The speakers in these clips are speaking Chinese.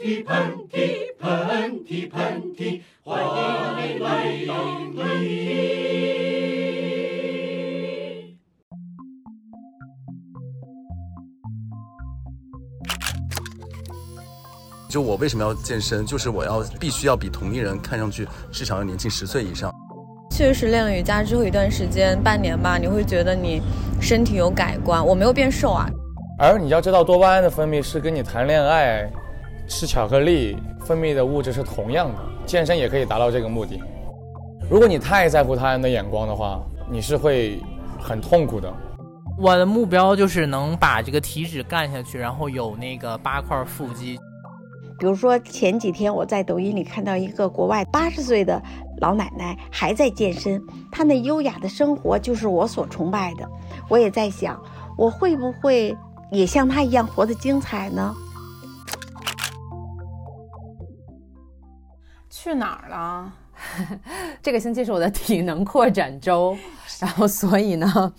嚏，喷嚏，喷嚏，喷嚏，欢迎你来到喷嚏。就我为什么要健身？就是我要必须要比同龄人看上去至少要年轻十岁以上。确实练了瑜伽之后一段时间，半年吧，你会觉得你身体有改观。我没有变瘦啊。而你要知道，多巴胺的分泌是跟你谈恋爱、吃巧克力分泌的物质是同样的，健身也可以达到这个目的。如果你太在乎他人的眼光的话，你是会很痛苦的。我的目标就是能把这个体脂干下去，然后有那个八块腹肌。比如说前几天我在抖音里看到一个国外八十岁的老奶奶还在健身，她那优雅的生活就是我所崇拜的。我也在想，我会不会也像她一样活得精彩呢？去哪儿了？这个星期是我的体能扩展周，然后所以呢，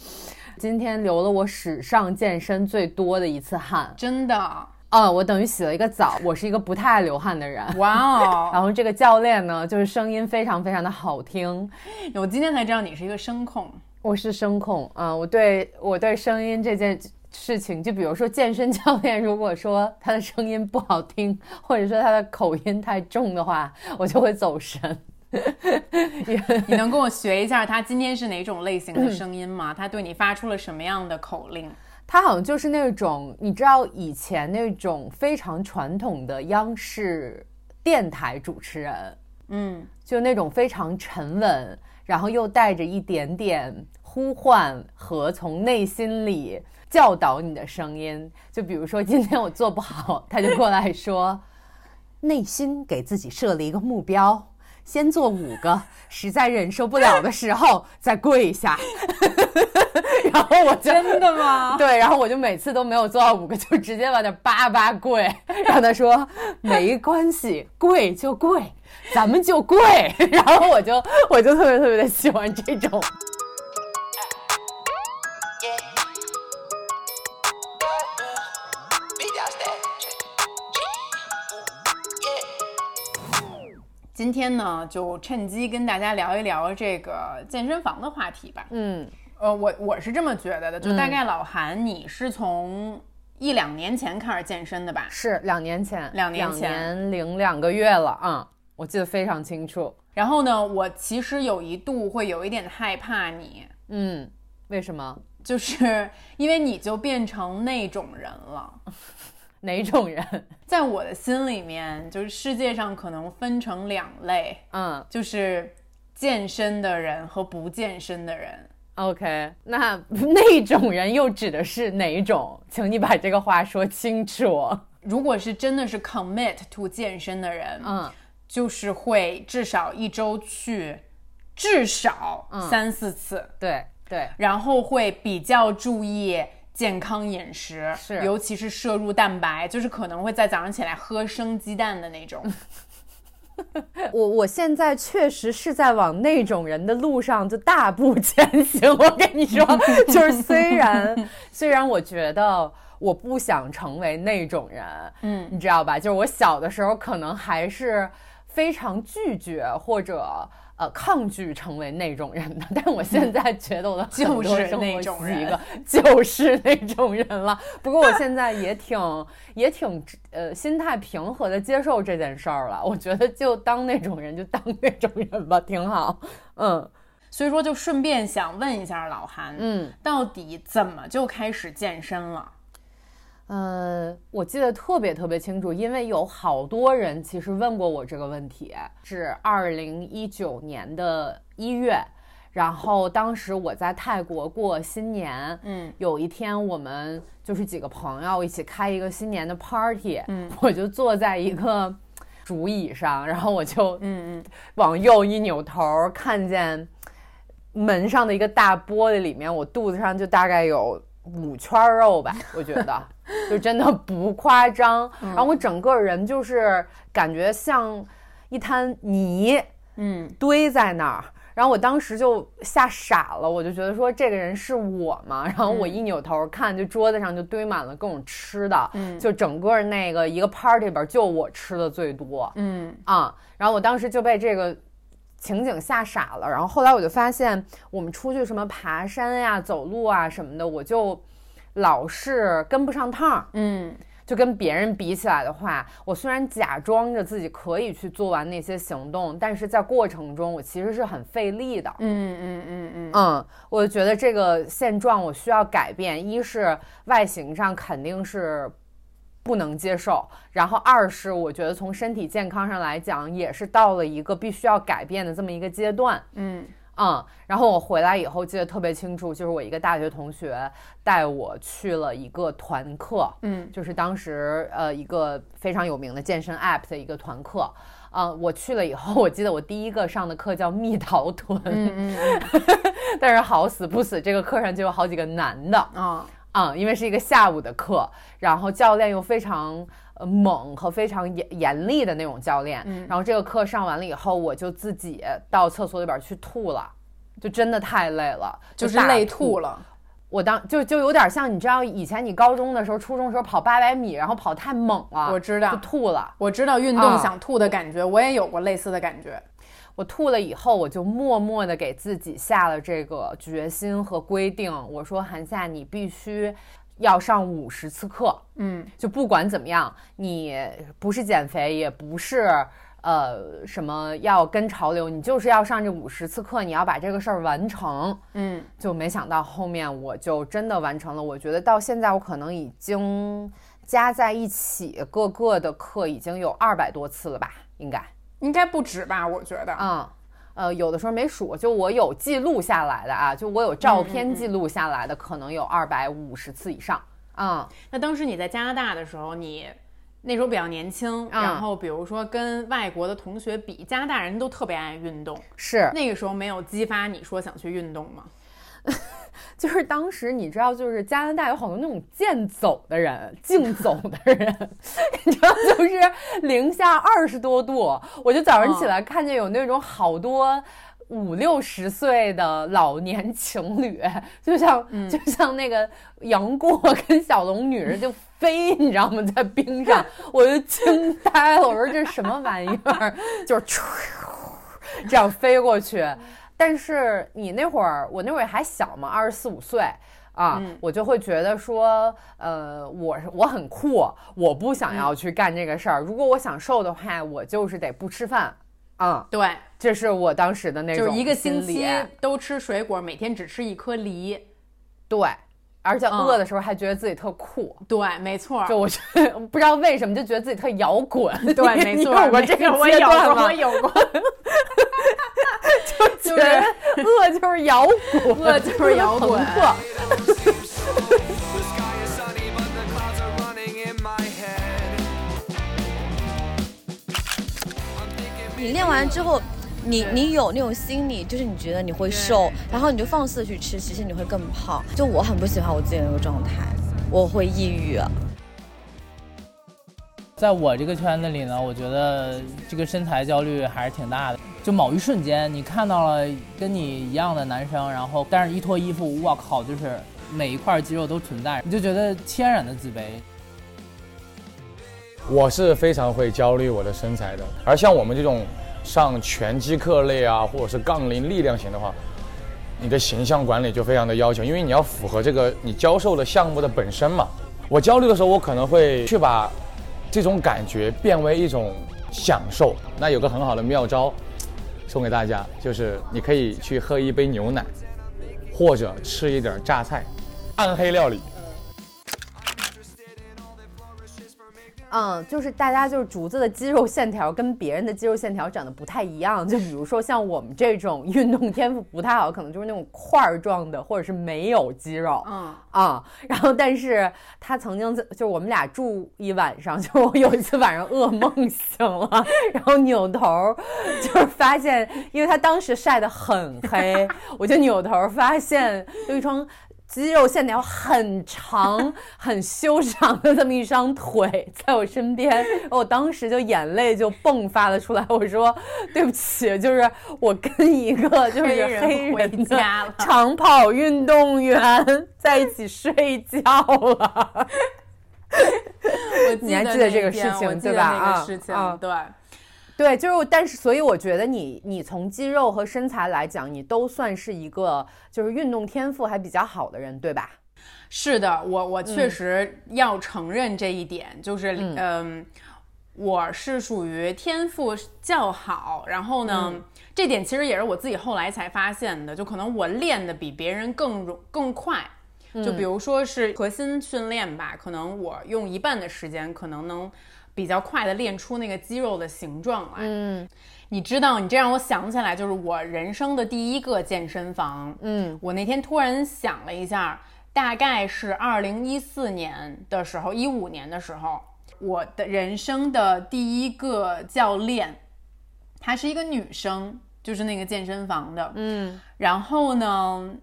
今天流了我史上健身最多的一次汗，真的。哦，我等于洗了一个澡。我是一个不太爱流汗的人。哇哦！然后这个教练呢，就是声音非常非常的好听。我今天才知道你是一个声控。我是声控啊，我对我对声音这件事情，就比如说健身教练，如果说他的声音不好听，或者说他的口音太重的话，我就会走神。你能跟我学一下他今天是哪种类型的声音吗？他对你发出了什么样的口令？他好像就是那种，你知道以前那种非常传统的央视电台主持人，嗯，就那种非常沉稳，然后又带着一点点呼唤和从内心里教导你的声音。就比如说今天我做不好，他就过来说，内心给自己设了一个目标。先做五个，实在忍受不了的时候再跪下。然后我就真的吗？对，然后我就每次都没有做到五个，就直接往那叭叭跪，让他说没关系，跪就跪，咱们就跪。然后我就我就特别特别的喜欢这种。今天呢，就趁机跟大家聊一聊这个健身房的话题吧。嗯，呃，我我是这么觉得的，就大概老韩，你是从一两年前开始健身的吧？是两年前，两年前，两年零两个月了啊，我记得非常清楚。然后呢，我其实有一度会有一点害怕你，嗯，为什么？就是因为你就变成那种人了。哪种人，在我的心里面，就是世界上可能分成两类，嗯，就是健身的人和不健身的人。OK，那 那种人又指的是哪种？请你把这个话说清楚。如果是真的是 commit to 健身的人，嗯，就是会至少一周去至少三四次，对对，然后会比较注意。健康饮食是，尤其是摄入蛋白，就是可能会在早上起来喝生鸡蛋的那种。我我现在确实是在往那种人的路上就大步前行。我跟你说，就是虽然虽然我觉得我不想成为那种人，嗯，你知道吧？就是我小的时候可能还是非常拒绝或者。呃，抗拒成为那种人的，但我现在觉得我的就是那种人，就是那种人了。不过我现在也挺也挺呃心态平和的接受这件事儿了。我觉得就当那种人就当那种人吧，挺好。嗯，所以说就顺便想问一下老韩，嗯，到底怎么就开始健身了？呃，我记得特别特别清楚，因为有好多人其实问过我这个问题。是二零一九年的一月，然后当时我在泰国过新年，嗯，有一天我们就是几个朋友一起开一个新年的 party，嗯，我就坐在一个竹椅上，然后我就嗯嗯往右一扭头，看见门上的一个大玻璃里面，我肚子上就大概有。五圈肉吧，我觉得就真的不夸张。然后我整个人就是感觉像一滩泥，嗯，堆在那儿。然后我当时就吓傻了，我就觉得说这个人是我吗？然后我一扭头看，就桌子上就堆满了各种吃的，嗯就整个那个一个 party 里边就我吃的最多，嗯啊，然后我当时就被这个情景吓傻了。然后后来我就发现，我们出去什么爬山呀、走路啊什么的，我就老是跟不上趟儿。嗯就跟别人比起来的话，我虽然假装着自己可以去做完那些行动，但是在过程中我其实是很费力的。嗯嗯嗯嗯嗯，我觉得这个现状我需要改变，一是外形上肯定是不能接受，然后二是我觉得从身体健康上来讲，也是到了一个必须要改变的这么一个阶段。嗯嗯，然后我回来以后记得特别清楚，就是我一个大学同学带我去了一个团课，嗯。就是当时呃一个非常有名的健身 app 的一个团课。啊、我去了以后，我记得我第一个上的课叫蜜桃臀，嗯嗯 但是好死不死，这个课上就有好几个男的。嗯啊啊、因为是一个下午的课，然后教练又非常呃猛和非常严严厉的那种教练，嗯然后这个课上完了以后，我就自己到厕所里边去吐了，就真的太累了，就是累吐。了。我当就就有点像你知道以前你高中的时候、初中的时候跑八百米，然后跑太猛了，我知道就吐了。我知道运动啊想吐的感觉，我也有过类似的感觉。我吐了以后，我就默默的给自己下了这个决心和规定。我说韩夏，你必须要上五十次课，嗯就不管怎么样，你不是减肥，也不是呃什么要跟潮流，你就是要上这五十次课，你要把这个事儿完成。嗯就没想到后面我就真的完成了。我觉得到现在我可能已经加在一起各个的课已经有二百多次了吧，应该。应该不止吧？我觉得。啊、呃，有的时候没数，就我有记录下来的啊，就我有照片记录下来的，可能有二百五十次以上啊、那当时你在加拿大的时候，你那时候比较年轻，嗯。然后比如说跟外国的同学比，加拿大人都特别爱运动，是，那个时候没有激发你说想去运动吗？就是当时你知道，就是加拿大有好多那种健走的人，竞走的人，你知道，就是零下二十多度，我就早上起来看见有那种好多。五六十岁的老年情侣，就像、就像那个杨过跟小龙女就飞，你知道吗？在冰上，我就惊呆了。我说这是什么玩意儿？就是这样飞过去。但是你那会儿，我那会儿还小嘛，二十四五岁啊，我就会觉得说，呃，我是我很酷，我不想要去干这个事儿。如果我想瘦的话，我就是得不吃饭啊。对，这是我当时的那种就是一个星期都吃水果，每天只吃一颗梨。对，而且嗯饿的时候还觉得自己特酷。对，没错。就我觉得不知道为什么就觉得自己特摇滚，对，没错，你有过这个我有过，阶段吗我？有过，就觉得饿就是摇滚，饿就是摇滚. 你练完之后，你你有那种心理，就是你觉得你会瘦，然后你就放肆地去吃，其实你会更胖。就我很不喜欢我自己的那个状态，我会抑郁。在我这个圈子里呢，我觉得这个身材焦虑还是挺大的。就某一瞬间，你看到了跟你一样的男生，然后但是一脱衣服，我靠，就是每一块肌肉都存在，你就觉得天然的自卑。我是非常会焦虑我的身材的，而像我们这种上拳击课类啊，或者是杠铃力量型的话，你的形象管理就非常的要求，因为你要符合这个你教授的项目的本身嘛。我焦虑的时候，我可能会去把这种感觉变为一种享受。那有个很好的妙招，送给大家，就是你可以去喝一杯牛奶，或者吃一点榨菜，暗黑料理。嗯，就是大家就是竹子的肌肉线条跟别人的肌肉线条长得不太一样，就比如说像我们这种运动天赋不太好，可能就是那种块儿状的，或者是没有肌肉。嗯，啊、然后但是他曾经在就是我们俩住一晚上，就我有一次晚上噩梦醒了，然后扭头就是发现，因为他当时晒得很黑，我就扭头发现有一双肌肉线条很长、很修长的这么一双腿在我身边，我当时就眼泪就迸发了出来。我说：“对不起，就是我跟一个就是黑人的长跑运动员在一起睡觉了。”你还记得这个事情对吧？啊啊，对。对，就是，但是，所以我觉得你，你从肌肉和身材来讲，你都算是一个就是运动天赋还比较好的人，对吧？是的，我我确实要承认这一点，就是嗯，我是属于天赋较好，然后呢，这点其实也是我自己后来才发现的，就可能我练的比别人更容更快，就比如说是核心训练吧，可能我用一半的时间，可能能。比较快的练出那个肌肉的形状来。嗯，你知道，你这让我想起来，就是我人生的第一个健身房。嗯，我那天突然想了一下，大概是二零一四年的时候，一五年的时候，我的人生的第一个教练，她是一个女生，就是那个健身房的。嗯，然后呢，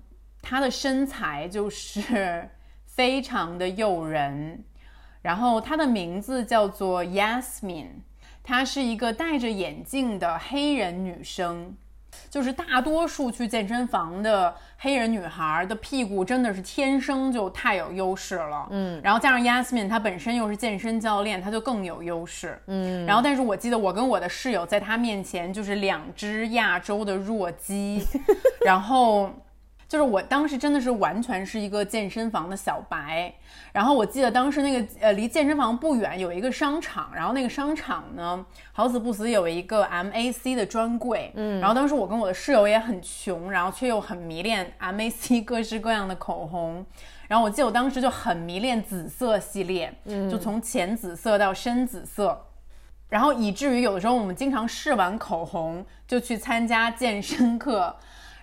她的身材就是 非常的诱人。然后她的名字叫做 Yasmin，她是一个戴着眼镜的黑人女生。就是大多数去健身房的黑人女孩的屁股真的是天生就太有优势了。嗯，然后加上 Yasmin 她本身又是健身教练，她就更有优势。嗯，然后但是我记得我跟我的室友在她面前就是两只亚洲的弱鸡，然后。就是我当时真的是完全是一个健身房的小白，然后我记得当时那个呃离健身房不远有一个商场，然后那个商场呢好死不死有一个 MAC 的专柜，嗯，然后当时我跟我的室友也很穷，然后却又很迷恋 MAC 各式各样的口红，然后我记得我当时就很迷恋紫色系列，嗯，就从浅紫色到深紫色，然后以至于有的时候我们经常试完口红就去参加健身课。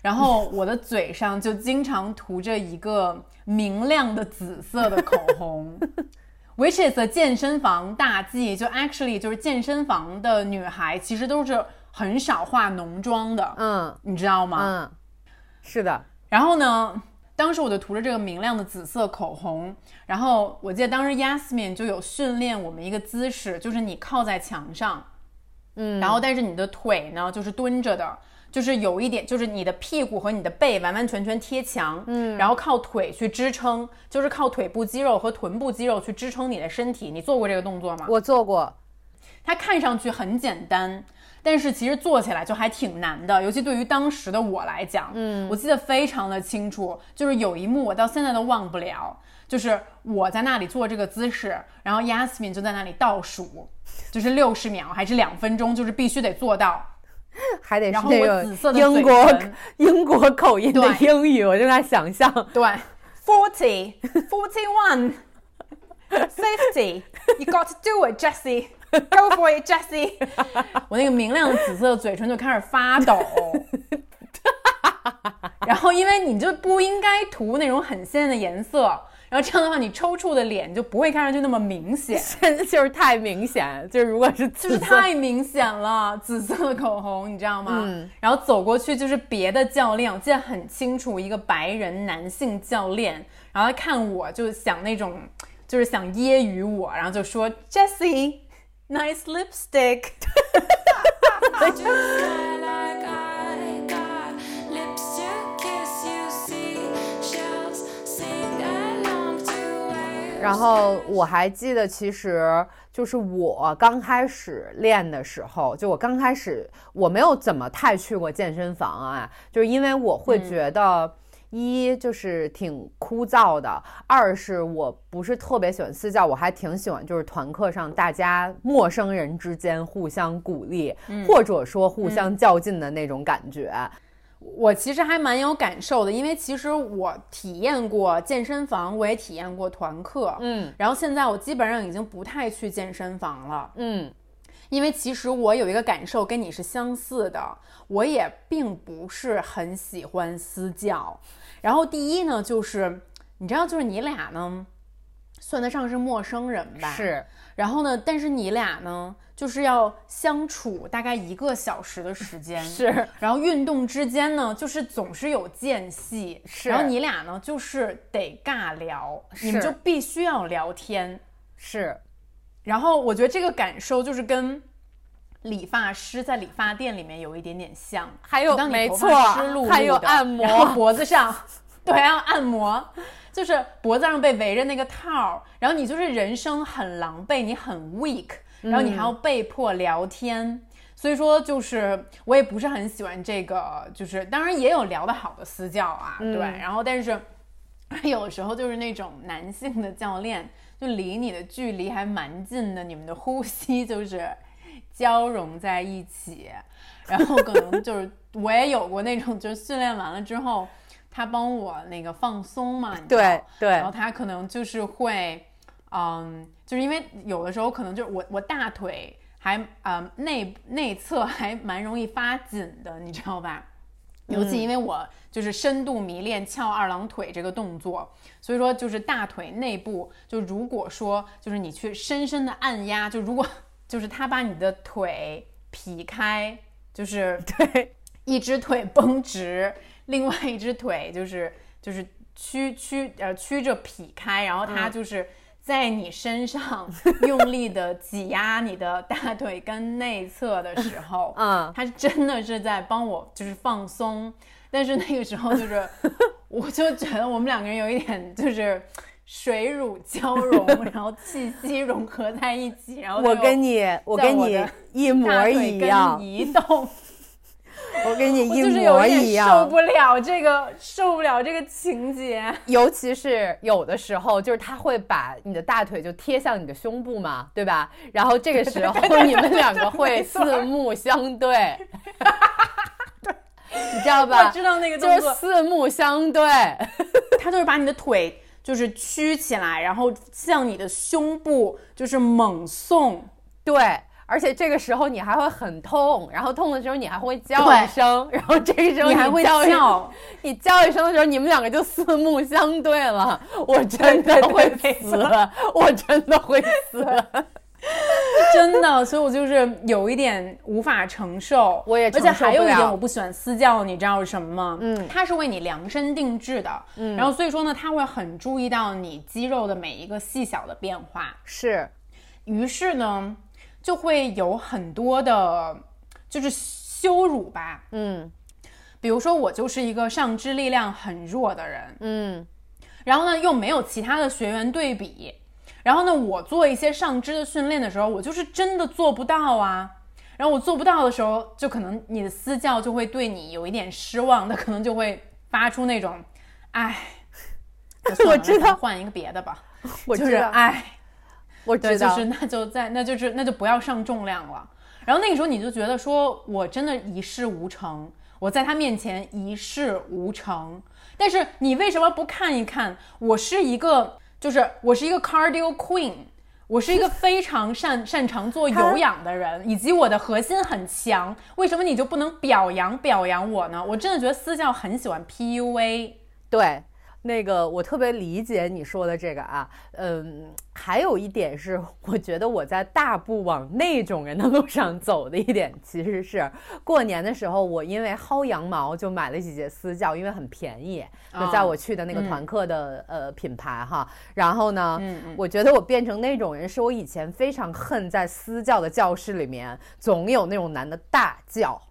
然后我的嘴上就经常涂着一个明亮的紫色的口红，which is a 健身房大忌。就 actually 就是健身房的女孩其实都是很少化浓妆的，嗯，你知道吗？嗯，是的。然后呢，当时我就涂着这个明亮的紫色口红。然后我记得当时 Yasmin 就有训练我们一个姿势，就是你靠在墙上，嗯，然后但是你的腿呢就是蹲着的。就是有一点，就是你的屁股和你的背完完全全贴墙，嗯，然后靠腿去支撑，就是靠腿部肌肉和臀部肌肉去支撑你的身体。你做过这个动作吗？我做过，它看上去很简单，但是其实做起来就还挺难的，尤其对于当时的我来讲，嗯，我记得非常的清楚，就是有一幕我到现在都忘不了，就是我在那里做这个姿势，然后 Yasmin 就在那里倒数，就是六十秒还是两分钟，就是必须得做到。还得是那个英国英国口音的英语，我就在想象。对，forty forty one fifty, you got to do it, Jessie. Go for it, Jessie. 我那个明亮的紫色的嘴唇就开始发抖。然后，因为你就不应该涂那种很鲜艳的颜色。然后这样的话，你抽搐的脸就不会看上去那么明显，就是太明显。就是如果是 就是太明显了，紫色的口红，你知道吗？嗯。然后走过去就是别的教练，我记得很清楚，一个白人男性教练，然后他看我就想那种，就是想揶揄我，然后就说 Jessie nice lipstick。然后我还记得，其实就是我刚开始练的时候，就我刚开始我没有怎么太去过健身房啊，就是因为我会觉得一就是挺枯燥的，二是我不是特别喜欢私教，我还挺喜欢就是团课上大家陌生人之间互相鼓励，或者说互相较劲的那种感觉。我其实还蛮有感受的，因为其实我体验过健身房，我也体验过团课，嗯，然后现在我基本上已经不太去健身房了，嗯，因为其实我有一个感受跟你是相似的，我也并不是很喜欢私教。然后第一呢，就是你知道，就是你俩呢，算得上是陌生人吧？是。然后呢，但是你俩呢，就是要相处大概一个小时的时间，是，然后运动之间呢，就是总是有间隙，是然后你俩呢，就是得尬聊，你们就必须要聊天，是，然后我觉得这个感受就是跟理发师在理发店里面有一点点像，还有没错还有按摩脖子上，对，还有按摩，就是脖子上被围着那个套儿，然后你就是人生很狼狈，你很 weak，然后你还要被迫聊天。所以说，就是我也不是很喜欢这个，就是当然也有聊得好的私教啊，对，然后但是有时候就是那种男性的教练，就离你的距离还蛮近的，你们的呼吸就是交融在一起，然后可能就是我也有过那种，就是训练完了之后，他帮我那个放松嘛，你对对。然后他可能就是会，嗯，就是因为有的时候可能就是我我大腿还嗯内内侧还蛮容易发紧的，你知道吧？尤其因为我就是深度迷恋翘二郎腿这个动作，所以说就是大腿内部，就如果说就是你去深深的按压，就如果 就是他把你的腿劈开，就是 对，一只腿绷直，另外一只腿就是就是曲曲呃曲着劈开，然后它就是在你身上用力的挤压你的大腿根内侧的时候，嗯它真的是在帮我就是放松，但是那个时候就是我就觉得我们两个人有一点就是。水乳交融，然后气息融合在一起，然后我跟你，我跟你一模一样，移动。我跟你 一模一样，受不了这个，受不了这个情节。尤其是有的时候，就是他会把你的大腿就贴向你的胸部嘛，对吧？然后这个时候你们两个会四目相对，你知道吧？我知道那个就是，四目相对，他就是把你的腿就是曲起来，然后向你的胸部就是猛送。对。而且这个时候你还会很痛，然后痛的时候你还会叫一声，然后这个时候你还会叫，你叫一声的时候，你们两个就四目相对了，我真的会死，我真的会死。真的，所以我就是有一点无法承受。我也而且还有一点我不喜欢私教，你知道是什么吗？嗯它是为你量身定制的，嗯，然后所以说呢，他会很注意到你肌肉的每一个细小的变化。是，于是呢，就会有很多的，就是羞辱吧。嗯。比如说，我就是一个上肢力量很弱的人，嗯。然后呢，又没有其他的学员对比，然后呢，我做一些上肢的训练的时候，我就是真的做不到啊。然后我做不到的时候，就可能你的私教就会对你有一点失望，他可能就会发出那种，哎，我知道换一个别的吧，我就是我知道，哎，对，我知道，就是那就在那就是那就不要上重量了。然后那个时候你就觉得说我真的一事无成，我在他面前一事无成。但是你为什么不看一看？我是一个，就是我是一个 cardio queen，我是一个 非常擅擅长做有氧的人，以及我的核心很强。为什么你就不能表扬表扬我呢？我真的觉得私教很喜欢 PUA。对。那个我特别理解你说的这个啊，嗯，还有一点是，我觉得我在大步往那种人的路上走的一点，其实是过年的时候，我因为薅羊毛就买了几节私教，因为很便宜，就在我去的那个团课的、呃品牌哈。然后呢，嗯嗯我觉得我变成那种人，是我以前非常恨在私教的教室里面总有那种男的大叫，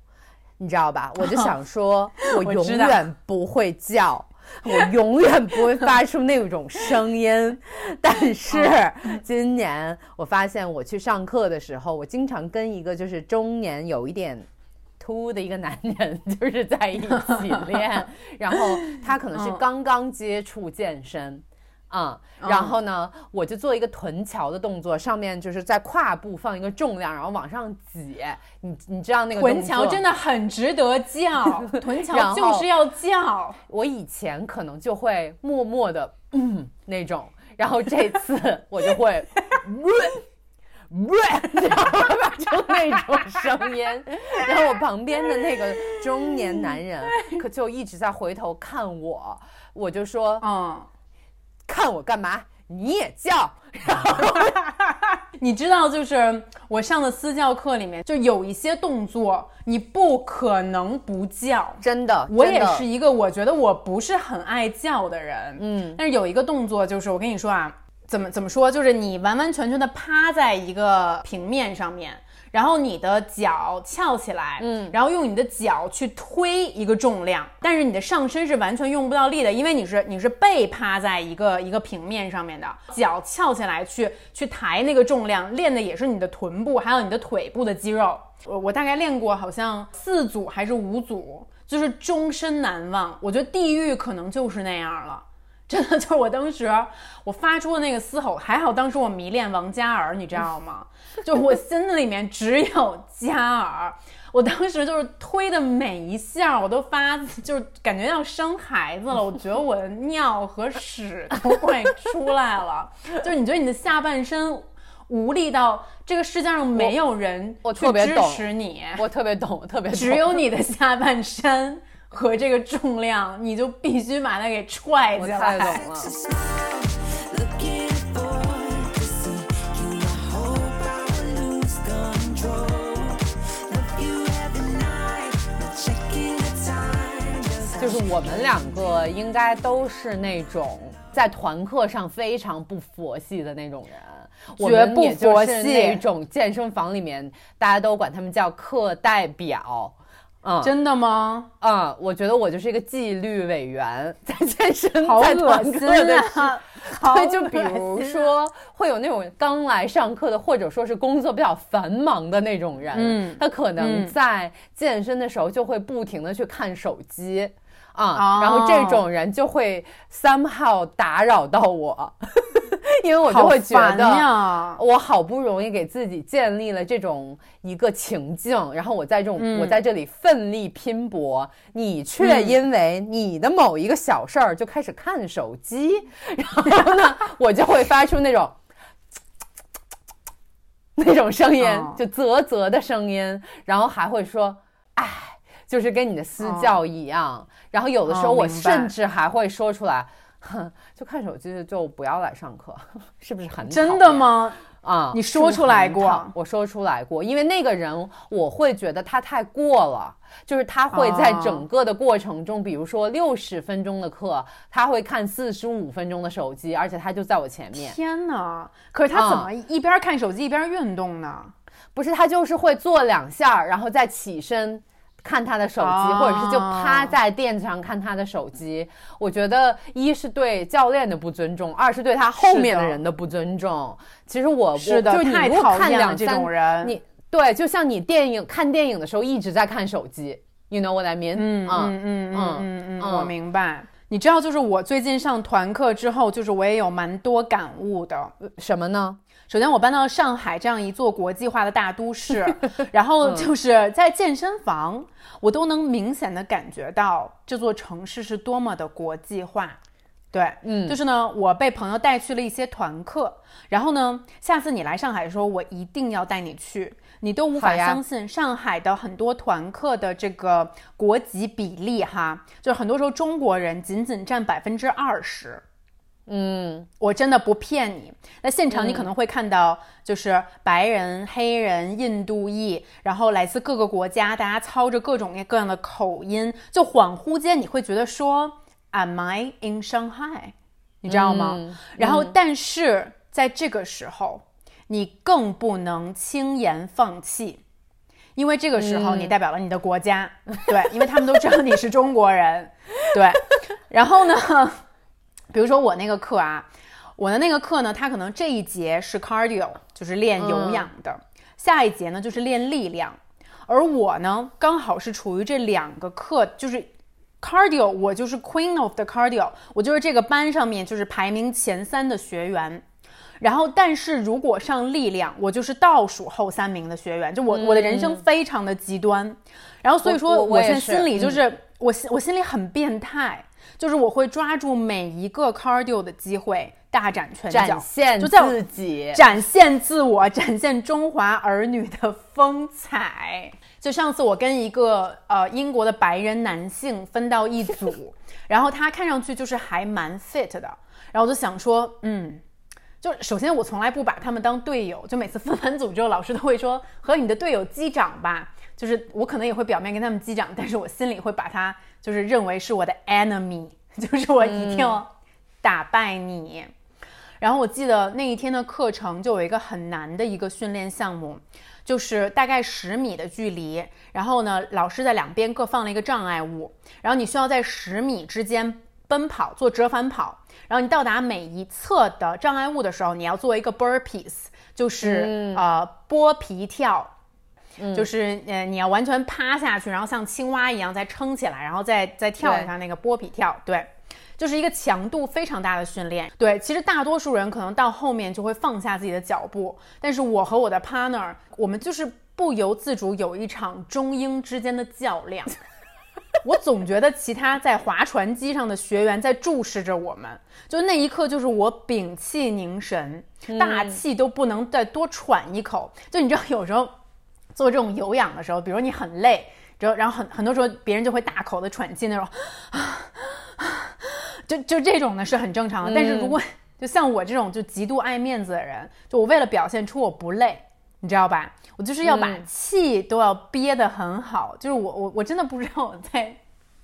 你知道吧？我就想 说，我永远不会叫。我永远不会发出那种声音，但是今年我发现我去上课的时候，我经常跟一个就是中年有一点秃的一个男人 就是在一起 练，然后他可能是嗯刚刚接触健身。嗯，然后呢，我就做一个臀桥的动作，上面就是在胯部放一个重量，然后往上挤。你你知道那个臀桥真的，很值得叫，臀桥就是要叫。我以前可能就会默默的嗯那种，然后这次我就会。然后发出那种声音，然后我旁边的那个中年男人可就一直在回头看我，我就说嗯，看我干嘛？你也叫，你知道，就是我上的私教课里面，就有一些动作，你不可能不叫。真的，我也是一个我觉得我不是很爱叫的人，嗯，但是有一个动作，就是我跟你说啊，怎么怎么说，就是你完完全全的趴在一个平面上面。然后你的脚翘起来，嗯然后用你的脚去推一个重量，但是你的上身是完全用不到力的，因为你是你是背趴在一个一个平面上面的，脚翘起来去去抬那个重量，练的也是你的臀部还有你的腿部的肌肉。我我大概练过好像四组还是五组，就是终身难忘。我觉得地狱可能就是那样了。真的就是我当时我发出的那个嘶吼，还好当时我迷恋王嘉尔，你知道吗？就我心里面只有嘉尔，我当时就是推的每一下我都发，就是感觉要生孩子了，我觉得我的尿和屎都快出来了，就是你觉得你的下半身无力到这个世界上没有人我去支特别懂持你，我特别懂，我特别懂。只有你的下半身和这个重量，你就必须把它给踹我起来。太懂了。就是我们两个应该都是那种在团课上非常不佛系的那种人。我们绝不也就是佛系那种健身房里面，大家都管他们叫课代表。嗯，真的吗？嗯，我觉得我就是一个纪律委员，在健身好在恶心团课的 对，就比如说会有那种刚来上课的，或者说是工作比较繁忙的那种人，嗯他可能嗯在健身的时候就会不停的去看手机。啊、哦。然后这种人就会 somehow 打扰到我，因为我就会觉得我好不容易给自己建立了这种一个情境，然后我在这种、嗯。我在这里奋力拼搏，你却因为你的某一个小事儿就开始看手机，然后呢，我就会发出那种。那种声音哦，就啧啧的声音，然后还会说，哎，就是跟你的私教一样。然后有的时候我甚至还会说出来，哼，就看手机就不要来上课，是不是很真的吗？啊，你说出来过我说出来过，因为那个人我会觉得他太过了，就是他会在哦整个的过程中，比如说六十分钟的课，他会看四十五分钟的手机，而且他就在我前面，天哪！可是他怎啊么一边看手机一边运动呢？不是他就是会做两下，然后再起身。看他的手机，哦或者是就趴在垫子上看他的手机，我觉得一是对教练的不尊重，二是对他后面的人的不尊重。其实我是的太如果讨厌了看两三这种人你对，就像你电影看电影的时候一直在看手机，you know what I mean？嗯啊嗯嗯嗯嗯嗯，我嗯明白。你知道，就是我最近上团课之后，就是我也有蛮多感悟的。什么呢？首先，我搬到上海这样一座国际化的大都市，然后就是在健身房，我都能明显的感觉到这座城市是多么的国际化。对，嗯就是呢，我被朋友带去了一些团课，然后呢，下次你来上海的时候，我一定要带你去。你都无法相信上海的很多团课的这个国籍比例哈，就是很多时候中国人仅仅占百分之二十。嗯，我真的不骗你。那现场你可能会看到，就是白人、黑人、印度裔，然后来自各个国家，大家操着各种各样的口音，就恍惚间你会觉得说，Am I in Shanghai？你知道吗？嗯然后，但是在这个时候，你更不能轻言放弃。因为这个时候你代表了你的国家，对，因为他们都知道你是中国人，对。然后呢，比如说我那个课啊，我的那个课呢，它可能这一节是 cardio，就是练有氧的，下一节呢就是练力量，而我呢刚好是处于这两个课，就是 cardio，我就是 queen of the cardio，我就是这个班上面就是排名前三的学员。然后，但是如果上力量，我就是倒数后三名的学员，就我、我的人生非常的极端。然后，所以说我现在心里就是、我心我心里很变态，就是我会抓住每一个 cardio 的机会，大展拳脚，展现自己。展现自我，展现中华儿女的风采。就上次我跟一个呃英国的白人男性分到一组，然后他看上去就是还蛮 fit 的，然后我就想说，嗯，就首先我从来不把他们当队友，就每次分完组之后，老师都会说和你的队友击掌吧。就是我可能也会表面跟他们击掌，但是我心里会把他就是认为是我的 enemy，就是我一定要打败你。然后我记得那一天的课程就有一个很难的一个训练项目，就是大概十米的距离，然后呢，老师在两边各放了一个障碍物，然后你需要在十米之间奔跑，做折返跑，然后你到达每一侧的障碍物的时候，你要做一个 burpees，就是、呃剥皮跳。就是呃，你要完全趴下去，然后像青蛙一样再撑起来，然后再再跳一下那个波比跳，对，就是一个强度非常大的训练。对，其实大多数人可能到后面就会放下自己的脚步，但是我和我的 partner，我们就是不由自主有一场中英之间的较量。我总觉得其他在划船机上的学员在注视着我们，就那一刻，就是我屏气凝神，大气都不能再多喘一口。就你知道，有时候做这种有氧的时候，比如你很累，然后然后很很多时候别人就会大口的喘气那种，就就这种呢是很正常的。但是如果 就像我这种就极度爱面子的人，就我为了表现出我不累，你知道吧？我就是要把气都要憋得很好，就是我我我真的不知道我在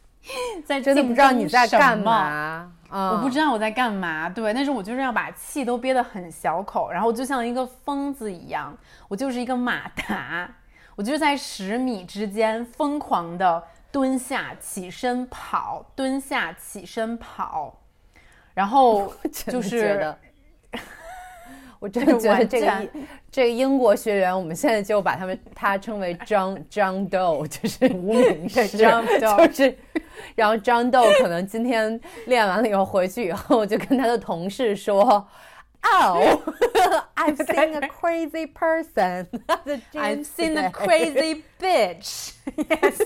在真的不知道你在干嘛。嗯我不知道我在干嘛，对，但是我就是要把气都憋得很小口，然后我就像一个疯子一样，我就是一个马达，我就是在十米之间疯狂的蹲下、起身跑，蹲下、起身跑，然后就是，我真的觉得 这个这个英国学员，我们现在就把他们他称为 John John Doe，就是 无名的 John Doe 就是，然后 John Doe 可能今天练完了以后回去以后，就跟他的同事说。Oh, I've seen a crazy person. I've seen a today." crazy bitch. Yes.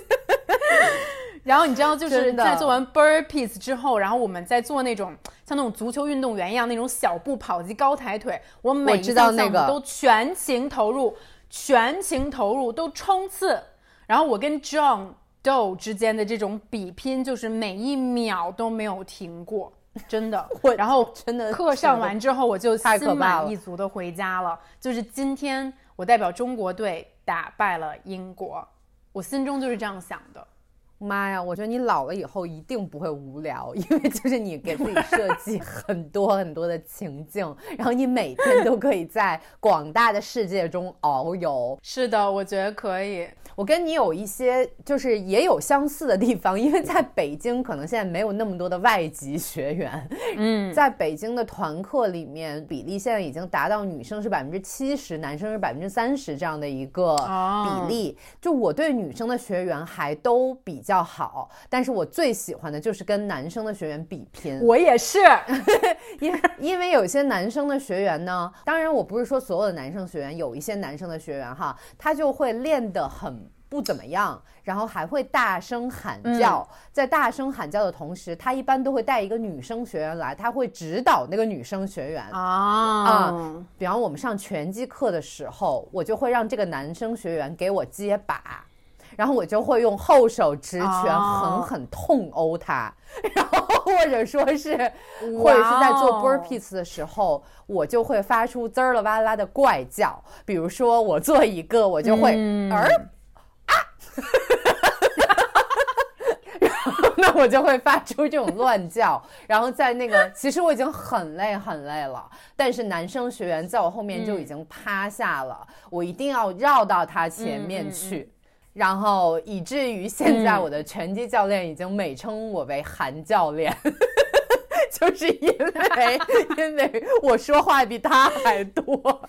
然后你知道，就是在做完 burpees 之后，然后我们在做那种像那种足球运动员一样那种小步跑及高抬腿，我每一我知道项项目那个都全情投入，全情投入都冲刺。然后我跟 John Doe 之间的这种比拼，就是每一秒都没有停过。真的 我，然后真的课上完之后，我就心满意足的回家了。就是今天我代表中国队打败了英国，我心中就是这样想的。妈呀，我觉得你老了以后一定不会无聊，因为就是你给自己设计很多很多的情境，然后你每天都可以在广大的世界中遨游。是的，我觉得可以。我跟你有一些就是也有相似的地方，因为在北京可能现在没有那么多的外籍学员，嗯，在北京的团课里面，比例现在已经达到女生是百分之七十，男生是百分之三十这样的一个哦比例。就我对女生的学员还都比较好，但是我最喜欢的就是跟男生的学员比拼。我也是。因为因为有些男生的学员呢，当然我不是说所有的男生学员，有一些男生的学员哈，他就会练得很不怎么样，然后还会大声喊叫，在大声喊叫的同时，他一般都会带一个女生学员来，他会指导那个女生学员。啊，比方我们上拳击课的时候，我就会让这个男生学员给我接把，然后我就会用后手直拳狠哦。狠痛殴他，然后或者说是或者是在做 burpees 的时候，我就会发出滋儿了哇啦的怪叫，比如说我做一个，我就会嗯。儿。啊，然 后那我就会发出这种乱叫，然后在那个，其实我已经很累很累了，但是男生学员在我后面就已经趴下了，我一定要绕到他前面去。然后以至于现在我的拳击教练已经美称我为韩教练，就是因为因为我说话比他还多。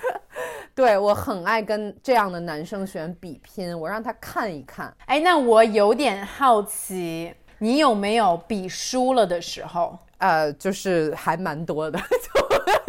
对我很爱跟这样的男生选比拼，我让他看一看。哎，那我有点好奇，你有没有比输了的时候？呃，就是还蛮多的，就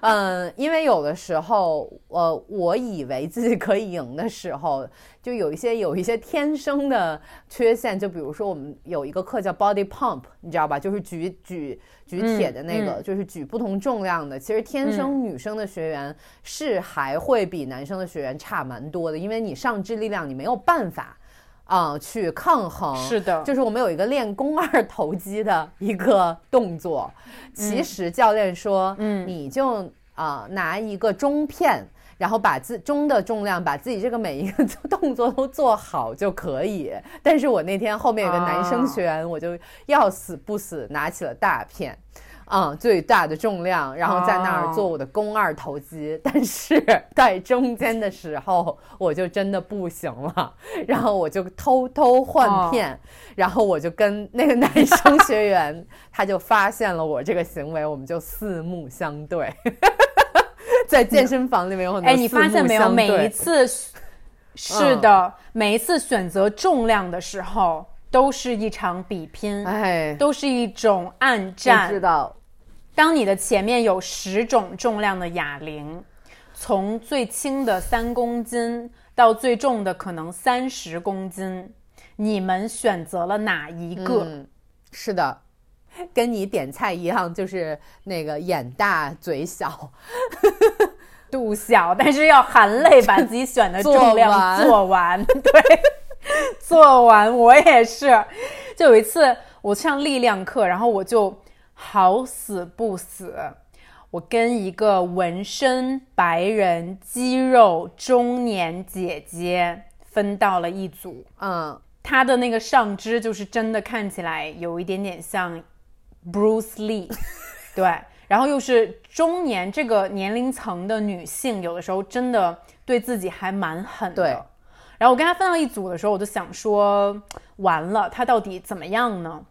嗯，因为有的时候，呃，我以为自己可以赢的时候，就有一些有一些天生的缺陷，就比如说我们有一个课叫 body pump，你知道吧？就是举举举铁的那个，嗯就是举不同重量的。其实天生女生的学员是还会比男生的学员差蛮多的，因为你上肢力量你没有办法。啊、去抗衡。是的就是我们有一个练肱二头肌的一个动作。其实教练说，嗯你就啊、拿一个中片。然后把自中的重量，把自己这个每一个 动作都做好就可以。但是我那天后面有个男生啊学员，我就要死不死拿起了大片，嗯，最大的重量，然后在那儿做我的肱二头肌。但是在中间的时候，我就真的不行了，然后我就偷偷换片，然后我就跟那个男生学员，他就发现了我这个行为，我们就四目相对。在健身房里面有很多哎，你发现没有？每一次是的，每一次选择重量的时候，都是一场比拼，哎，都是一种暗战知战。道，当你的前面有十种重量的哑铃，从最轻的三公斤到最重的可能三十公斤，你们选择了哪一个？嗯，是的，跟你点菜一样，就是那个眼大嘴小，度小，但是要含泪把自己选的 重量做做完。对，做完。我也是，就有一次我上力量课，然后我就好死不死，我跟一个纹身白人肌肉中年姐姐分到了一组。嗯，她的那个上肢就是真的看起来有一点点像 Bruce Lee，对，然后又是中年这个年龄层的女性，有的时候真的对自己还蛮狠的。对然后我跟他分到一组的时候，我就想说，完了，他到底怎么样呢？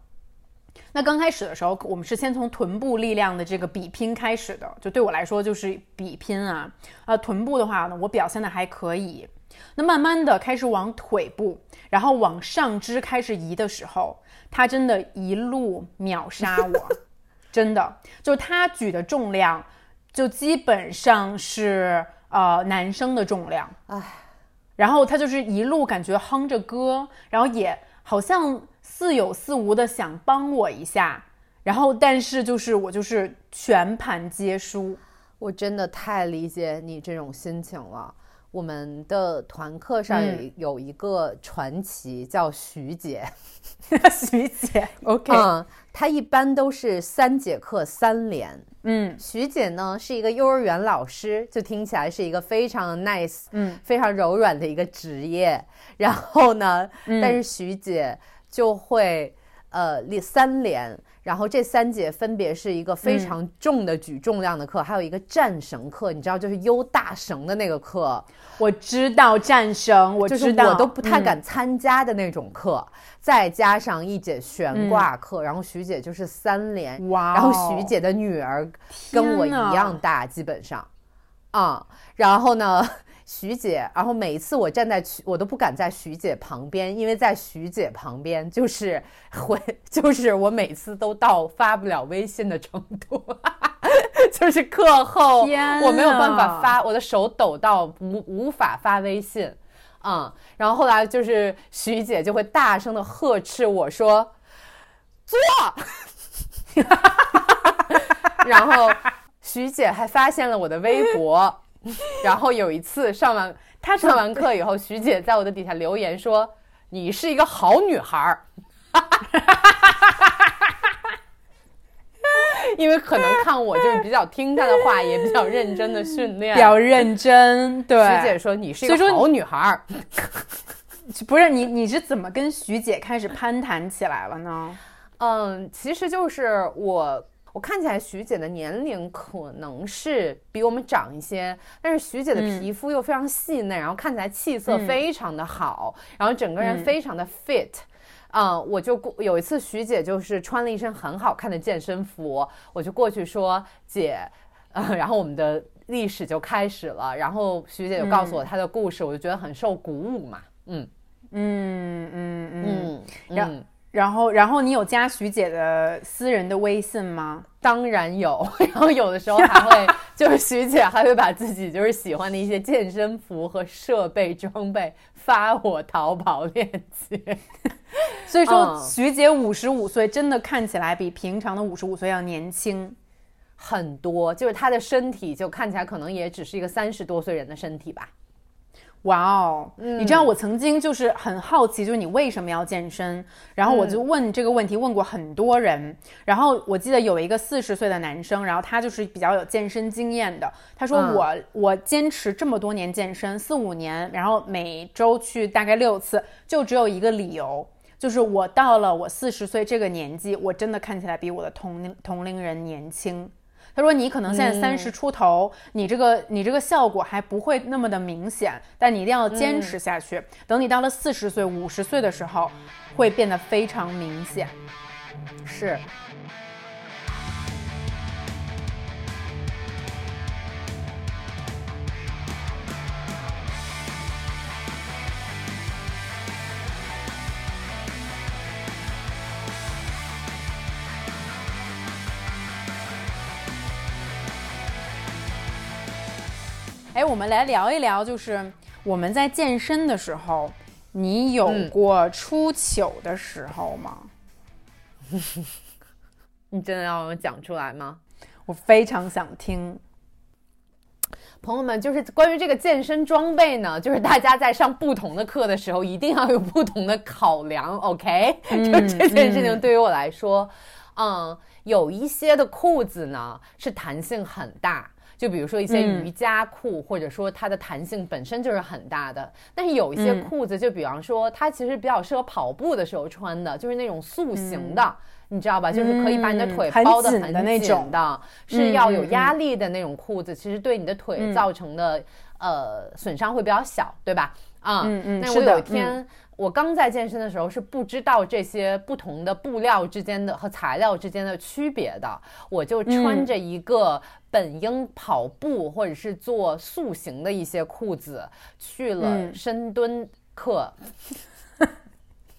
那刚开始的时候，我们是先从臀部力量的这个比拼开始的，就对我来说就是比拼啊。啊，臀部的话呢，我表现的还可以。那慢慢的开始往腿部，然后往上肢开始移的时候，他真的一路秒杀我，真的，就是他举的重量，就基本上是呃男生的重量，唉，然后他就是一路感觉哼着歌，然后也好像似有似无的想帮我一下，然后但是就是我就是全盘皆输，我真的太理解你这种心情了。我们的团课上有一、有一个传奇叫徐姐，徐姐，OK，嗯，她一般都是三节课三连。嗯。徐姐呢是一个幼儿园老师，就听起来是一个非常 nice、嗯。非常柔软的一个职业。然后呢，嗯。但是徐姐就会呃列三连，然后这三节分别是一个非常重的举重量的课，还有一个战绳课，你知道就是悠大绳的那个课，我知道战绳，我知道，我都不太嗯。敢参加的那种课，再加上一节悬挂课，然后徐姐就是三连，嗯哇哦然后徐姐的女儿跟我一样大，基本上，啊、然后呢。徐姐，然后每一次我站在徐，我都不敢在徐姐旁边，因为在徐姐旁边就是会，就是我每次都到发不了微信的程度，就是课后我没有办法啊发，我的手抖到无无法发微信，嗯，然后后来就是徐姐就会大声的呵斥我说：“坐。”然后徐姐还发现了我的微博，然后有一次上完他上完课以后，徐姐在我的底下留言说：“你是一个好女孩儿。”因为可能看我就是比较听她的话，也比较认真的训练。比较认真，对。徐姐说你是一个好女孩儿。不是你，你是怎么跟徐姐开始攀谈起来了呢？嗯，其实就是我，我看起来徐姐的年龄可能是比我们长一些，但是徐姐的皮肤又非常细嫩，然后看起来气色嗯非常的好，然后整个人嗯非常的 fit。嗯，我就过有一次，徐姐就是穿了一身很好看的健身服，我就过去说姐，呃，然后我们的历史就开始了，然后徐姐就告诉我她的故事，我就觉得很受鼓舞嘛，嗯嗯嗯嗯。嗯然嗯，然后，然后你有加徐姐的私人的微信吗？当然有，然后有的时候还会，就是徐姐还会把自己就是喜欢的一些健身服和设备装备发我淘宝链接。所以说，嗯徐姐五十五岁，真的看起来比平常的五十五岁要年轻。很多，就是她的身体就看起来可能也只是一个三十多岁人的身体吧。哇哦，你知道我曾经就是很好奇，就是你为什么要健身？然后我就问这个问题，问过很多人。然后我记得有一个四十岁的男生，然后他就是比较有健身经验的。他说嗯我、我坚持这么多年健身，四五年，然后每周去大概六次，就只有一个理由，就是我到了我四十岁这个年纪，我真的看起来比我的同龄同龄人年轻。他说：“你可能现在三十出头，你这个你这个效果还不会那么的明显，但你一定要坚持下去。等你到了四十岁、五十岁的时候，会变得非常明显。是。哎，我们来聊一聊，就是我们在健身的时候，你有嗯过出糗的时候吗？你真的要我讲出来吗？我非常想听。朋友们，就是关于这个健身装备呢，就是大家在上不同的课的时候，一定要有不同的考量，OK？、就这件事情对于我来说，嗯，有一些的裤子呢是弹性很大。就比如说一些嗯。瑜伽裤，或者说它的弹性本身就是很大的，但是有一些嗯。裤子，就比方说它其实比较适合跑步的时候穿的，就是那种塑形的，你知道吧？就是可以把你的腿包得紧很紧的那种的，是要有压力的那种裤子，其实对你的腿嗯。造成的、呃损伤会比较小，对吧？啊、嗯嗯那我有一天、我刚在健身的时候是不知道这些不同的布料之间的和材料之间的区别的，我就穿嗯。着一个本应跑步或者是做塑形的一些裤子去了嗯。深蹲课。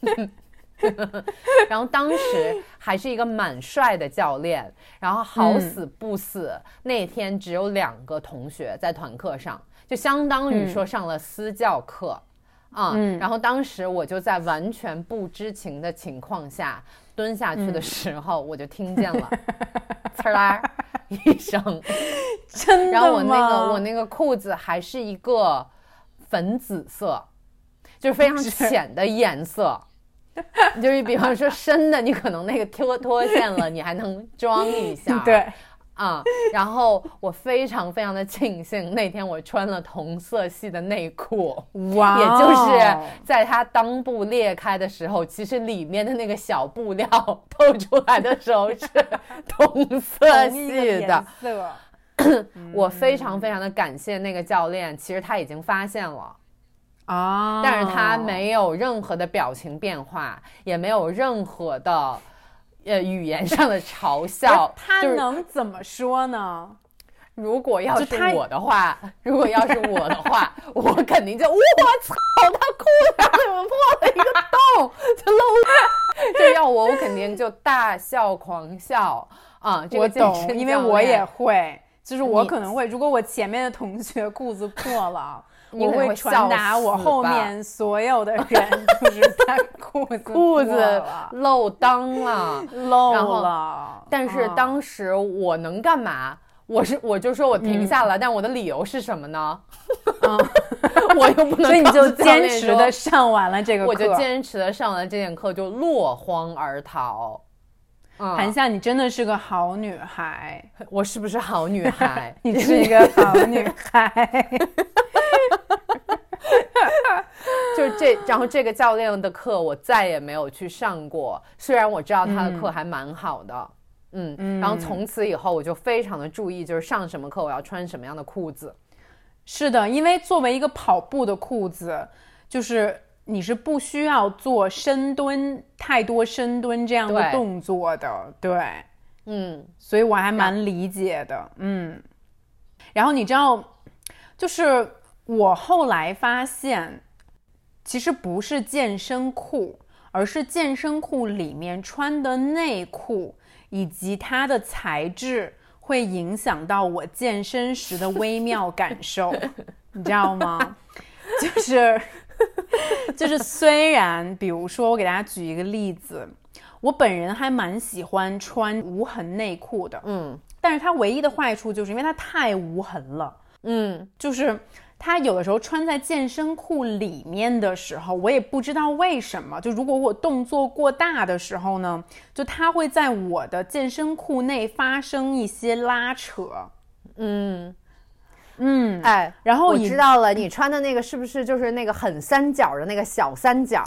然后当时还是一个蛮帅的教练，然后好嗯死不死，那天只有两个同学在团课上，就相当于说上了私教课。啊、嗯然后当时我就在完全不知情的情况下蹲下去的时候，我就听见了 “呲啦”一声，真的然后我那个我那个裤子还是一个粉紫色，就是非常浅的颜色。就是比方说深的，你可能那个脱脱线了，你还能装一下。对，啊、然后我非常非常的庆幸那天我穿了同色系的内裤，哇哦，也就是在它裆部裂开的时候，其实里面的那个小布料透出来的时候是 同色系的。色。我非常非常的感谢那个教练，其实他已经发现了。啊，但是他没有任何的表情变化，也没有任何的呃语言上的嘲笑。他能怎么说呢？如果要是我的话，如果要是我的话，我肯定就我操，他裤子上怎么破了一个洞，就露，就要我，我肯定就大笑狂笑啊！这我个健身懂，因为我也会，就是我可能会，如果我前面的同学裤子破了。我你会传笑达我后面所有的人，就是他裤子 裤子漏裆了。漏了。但是嗯当时我能干嘛？我是我就说我停下了，但我的理由是什么呢？嗯我又不能，所以你就坚持的，上完了这个课。我就坚持的上了这节课，就落荒而逃。嗯，韩夏，你真的是个好女孩，我是不是好女孩？你是一个好女孩。就是这，然后这个教练的课我再也没有去上过，虽然我知道他的课还蛮好的。嗯然后从此以后我就非常的注意，就是上什么课我要穿什么样的裤子。是的，因为作为一个跑步的裤子，就是你是不需要做深蹲太多深蹲这样的动作的，对，嗯，所以我还蛮理解的，嗯。然后你知道，就是我后来发现，其实不是健身裤，而是健身裤里面穿的内裤以及它的材质。会影响到我健身时的微妙感受，你知道吗？就是 就是，虽然比如说，我给大家举一个例子，我本人还蛮喜欢穿无痕内裤的，嗯但是它唯一的坏处就是因为它太无痕了，嗯，就是它有的时候穿在健身裤里面的时候，我也不知道为什么，就如果我动作过大的时候呢，就它会在我的健身裤内发生一些拉扯。嗯，嗯，哎，然后我知道了，你穿的那个是不是就是那个很三角的那个小三角？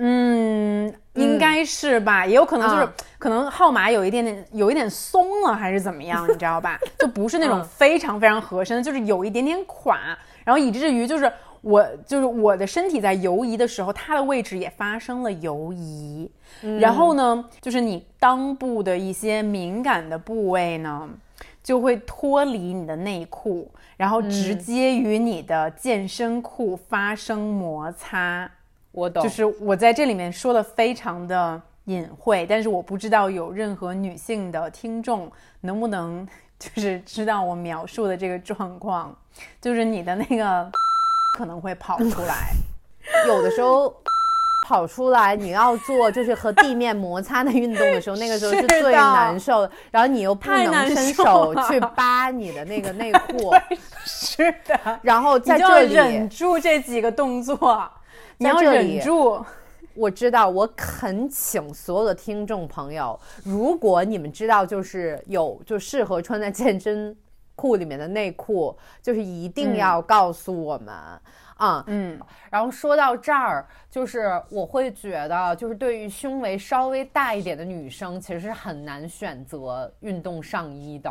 嗯，应该是吧，也有可能就是、啊可能号码有一点点有一点松了，还是怎么样，你知道吧？就不是那种嗯非常非常合身，就是有一点点垮，然后以至于就是我就是我的身体在游移的时候，它的位置也发生了游移。然后呢，就是你裆部的一些敏感的部位呢，就会脱离你的内裤，然后直接与你的健身裤发生摩擦。我懂，就是我在这里面说的非常的隐晦，但是我不知道有任何女性的听众能不能 就是知道我描述的这个状况，就是你的那个 可能会跑出来。有的时候跑出来，你要做就是和地面摩擦的运动的时候，那个时候是 是最难受的。然后你又不能伸手去扒你的那个内裤，是的，然后在这里忍，住这几个动作，你要忍住。我知道，我恳请所有的听众朋友，如果你们知道就是有就适合穿在健身裤里面的内裤，就是一定要告诉我们。啊，嗯，然后说到这儿，就是我会觉得，就是对于胸围稍微大一点的女生，其实是很难选择运动上衣的。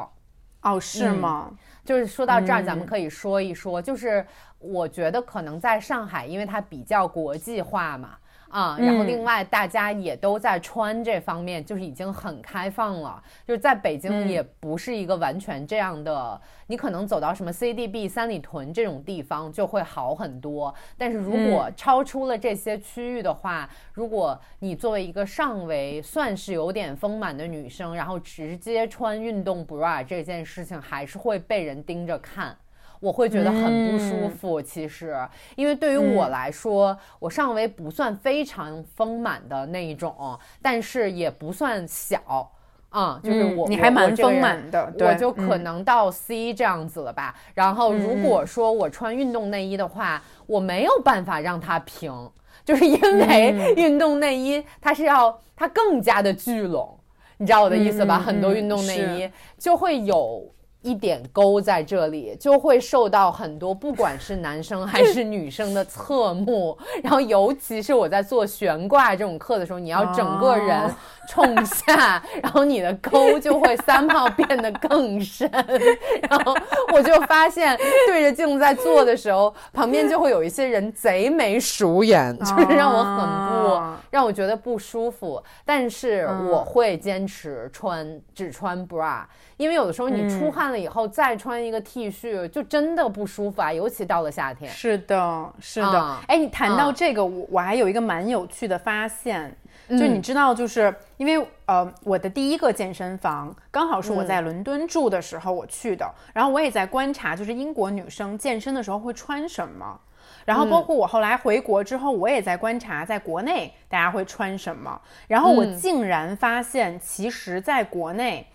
哦，是吗？就是说到这儿，嗯咱们可以说一说，就是我觉得可能在上海，因为它比较国际化嘛，啊，然后嗯另外大家也都在穿这方面，就是已经很开放了。就是在北京嗯也不是一个完全这样的，你可能走到什么 CDB、三里屯这种地方就会好很多。但是如果嗯超出了这些区域的话，如果你作为一个上围算是有点丰满的女生，然后直接穿运动 bra 这件事情，还是会被人盯着看。我会觉得很不舒服，其实，因为对于我来说，我上围不算非常丰满的那一种，但是也不算小，啊、就是嗯我、我你还蛮丰满的我对就可嗯能到 C 这样子了吧。然后如果说我穿运动内衣的话，我没有办法让它平，就是因为嗯运动内衣它是要它更加的聚拢，你知道我的意思吧？嗯很多嗯运动内衣就会有。一点勾在这里，就会受到很多不管是男生还是女生的侧目。然后，尤其是我在做悬挂这种课的时候，你要整个人哦冲下，然后你的沟就会三号变得更深。然后我就发现，对着镜子在做的时候，旁边就会有一些人贼眉鼠眼，就是让我很不、啊让我觉得不舒服。但是嗯我会坚持穿只穿 bra，因为有的时候你出嗯汗了以后再穿一个 T 恤，就真的不舒服啊，尤其到了夏天。是的，是的。啊哎、你谈到啊这个，我我还有一个蛮有趣的发现，就嗯你知道，就是因为呃，我的第一个健身房刚好是我在伦敦住的时候我去的，然后我也在观察，就是英国女生健身的时候会穿什么。然后包括我后来回国之后，我也在观察，在国内大家会穿什么。然后我嗯竟然发现，其实在国内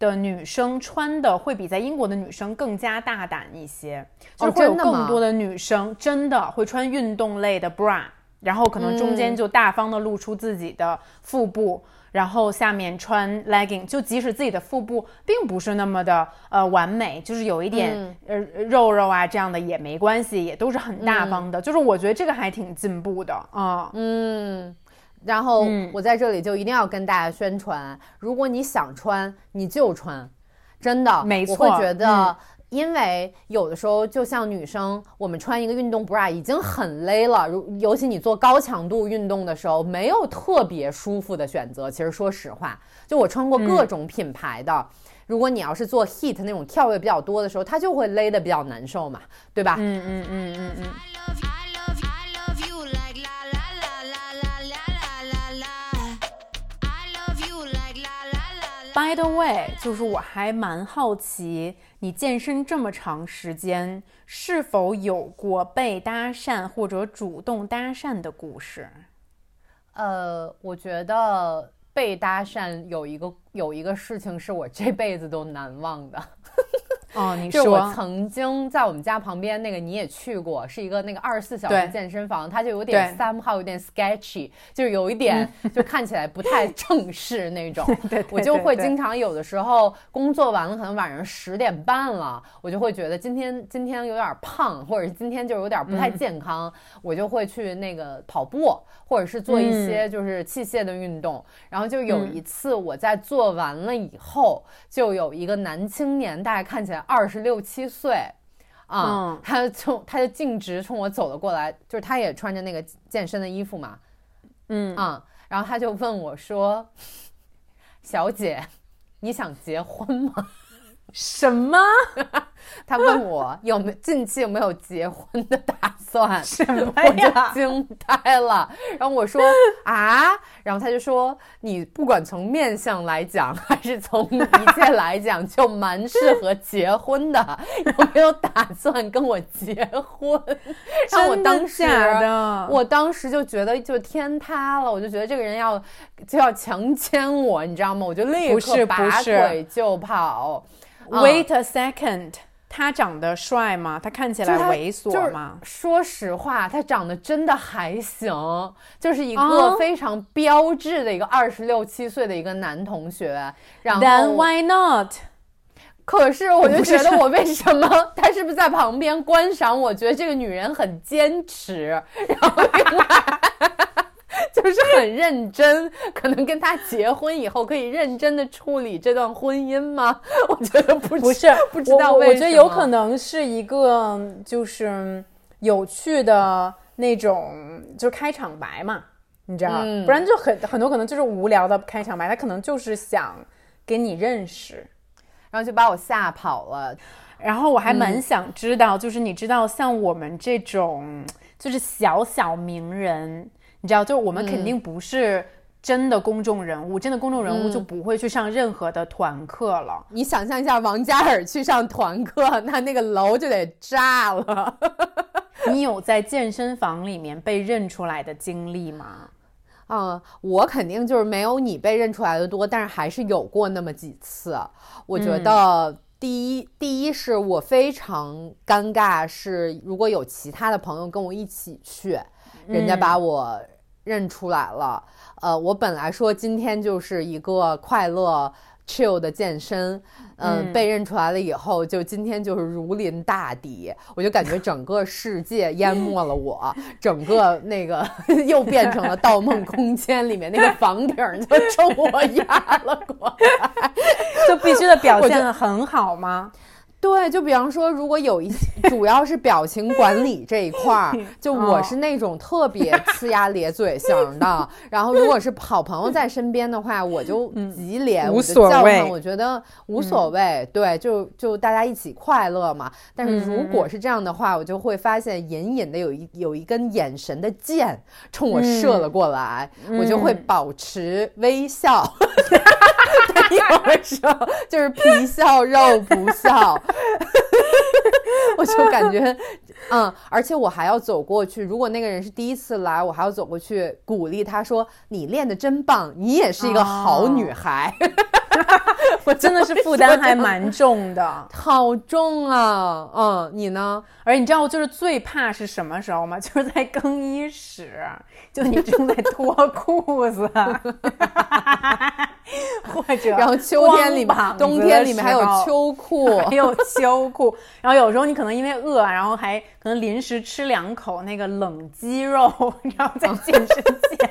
的女生穿的会比在英国的女生更加大胆一些，就是哦会有更多的女生真的会穿运动类的 bra，然后可能中间嗯就大方的露出自己的腹部。然后下面穿 legging，就即使自己的腹部并不是那么的呃完美，就是有一点、嗯呃肉肉啊这样的也没关系，也都是很大方嗯的。就是我觉得这个还挺进步的啊。嗯，然后嗯我在这里就一定要跟大家宣传，如果你想穿，你就穿，真的，没我会觉得嗯。因为有的时候，就像女生，我们穿一个运动 bra 已经很勒了，如尤其你做高强度运动的时候，没有特别舒服的选择。其实说实话，就我穿过各种品牌的，如果你要是做 heat 那种跳跃比较多的时候，它就会勒得比较难受嘛，对吧？嗯嗯嗯嗯嗯。By the way，就是我还蛮好奇，你健身这么长时间，是否有过被搭讪或者主动搭讪的故事？呃，我觉得被搭讪有一个有一个事情是我这辈子都难忘的。哦，你就是我说，曾经在我们家旁边那个你也去过，是一个那个二十四小时健身房，它就有点 somehow 有点 sketchy，就是有一点就看起来不太正式那种。我就会经常有的时候工作完了，可能晚上十点半了，我就会觉得今天今天有点胖，或者是今天就有点不嗯。太健康，我就会去那个跑步，或者是做一嗯。些就是器械的运动。然后就有一次我在做完了以后，就有一个男青年，大概看起来二十六七岁。啊，嗯 他就冲他就径直冲我走了过来，就是他也穿着那个健身的衣服嘛，嗯，啊，然后他就问我说：“小姐，你想结婚吗？” 什么？他问我有没有近期有没有结婚的打算，什么我就呀？惊呆了。然后我说 啊，然后他就说你不管从面相来讲，还是从一切来讲，就蛮适合结婚的。有没有打算跟我结婚？然后我当时我当时就觉得就天塌了，我就觉得这个人要就要强奸我，你知道吗？我就立刻拔腿就跑。嗯 Wait a second，他长得帅吗？他看起来猥琐吗？说实话，他长得真的还行，就是一啊个非常标致的一个二十六七岁的一个男同学。然后 Then why not？可是我就觉得，我为什么 他是不是在旁边观赏？我觉得这个女人很坚持，然后另外 就是很认真，可能跟他结婚以后可以认真的处理这段婚姻吗？我觉得不不是，不知道为我我我觉得有可能是一个就是有趣的那种，就是开场白嘛，你知道，嗯不然就很很多可能就是无聊的开场白，他可能就是想跟你认识。然后就把我吓跑了。然后我还嗯蛮想知道，就是你知道像我们这种就是小小名人，你知道，就是我们肯嗯定不是真的公众人物，真的公众人物就不会去上任何的团课了。你想象一下，王嘉尔去上团课，那那个楼就得炸了。你有在健身房里面被认出来的经历吗？嗯，我肯定就是没有你被认出来的多，但是还是有过那么几次。我觉得第一，第一是我非常尴尬，是如果有其他的朋友跟我一起去，人家把我认出来了。呃，我本来说今天就是一个快乐。chill 的健身，嗯，嗯被认出来了以后，就今天就是如临大敌，我就感觉整个世界淹没了我，整个那个 又变成了《盗梦空间》里面那个房顶儿就冲我压了过来。就必须得表现的很好吗？对，就比方说，如果有一主要是表情管理这一块儿，就我哦是那种特别呲牙咧嘴型的。然后，如果是好朋友在身边的话，我就急脸，无我就叫唤，我觉得无所谓。对，就就大家一起快乐嘛。但是如果是这样的话，我就会发现隐隐的有一有一根眼神的箭冲我射了过来，我就会保持微笑。有的时候就是皮笑肉不笑，我就感觉，嗯，而且我还要走过去。如果那个人是第一次来，我还要走过去鼓励他说：“你练的真棒，你也是一个好女孩。我真的是负担还蛮重的。好重啊，嗯，你呢？而你知道，就是最怕是什么时候吗？就是在更衣室，就你正在脱裤子，或者然后秋天里面、光膀子冬天里面还有秋裤，还有秋裤，然后有时候你可能因为饿，然后还可能临时吃两口那个冷鸡肉，然后在健身前，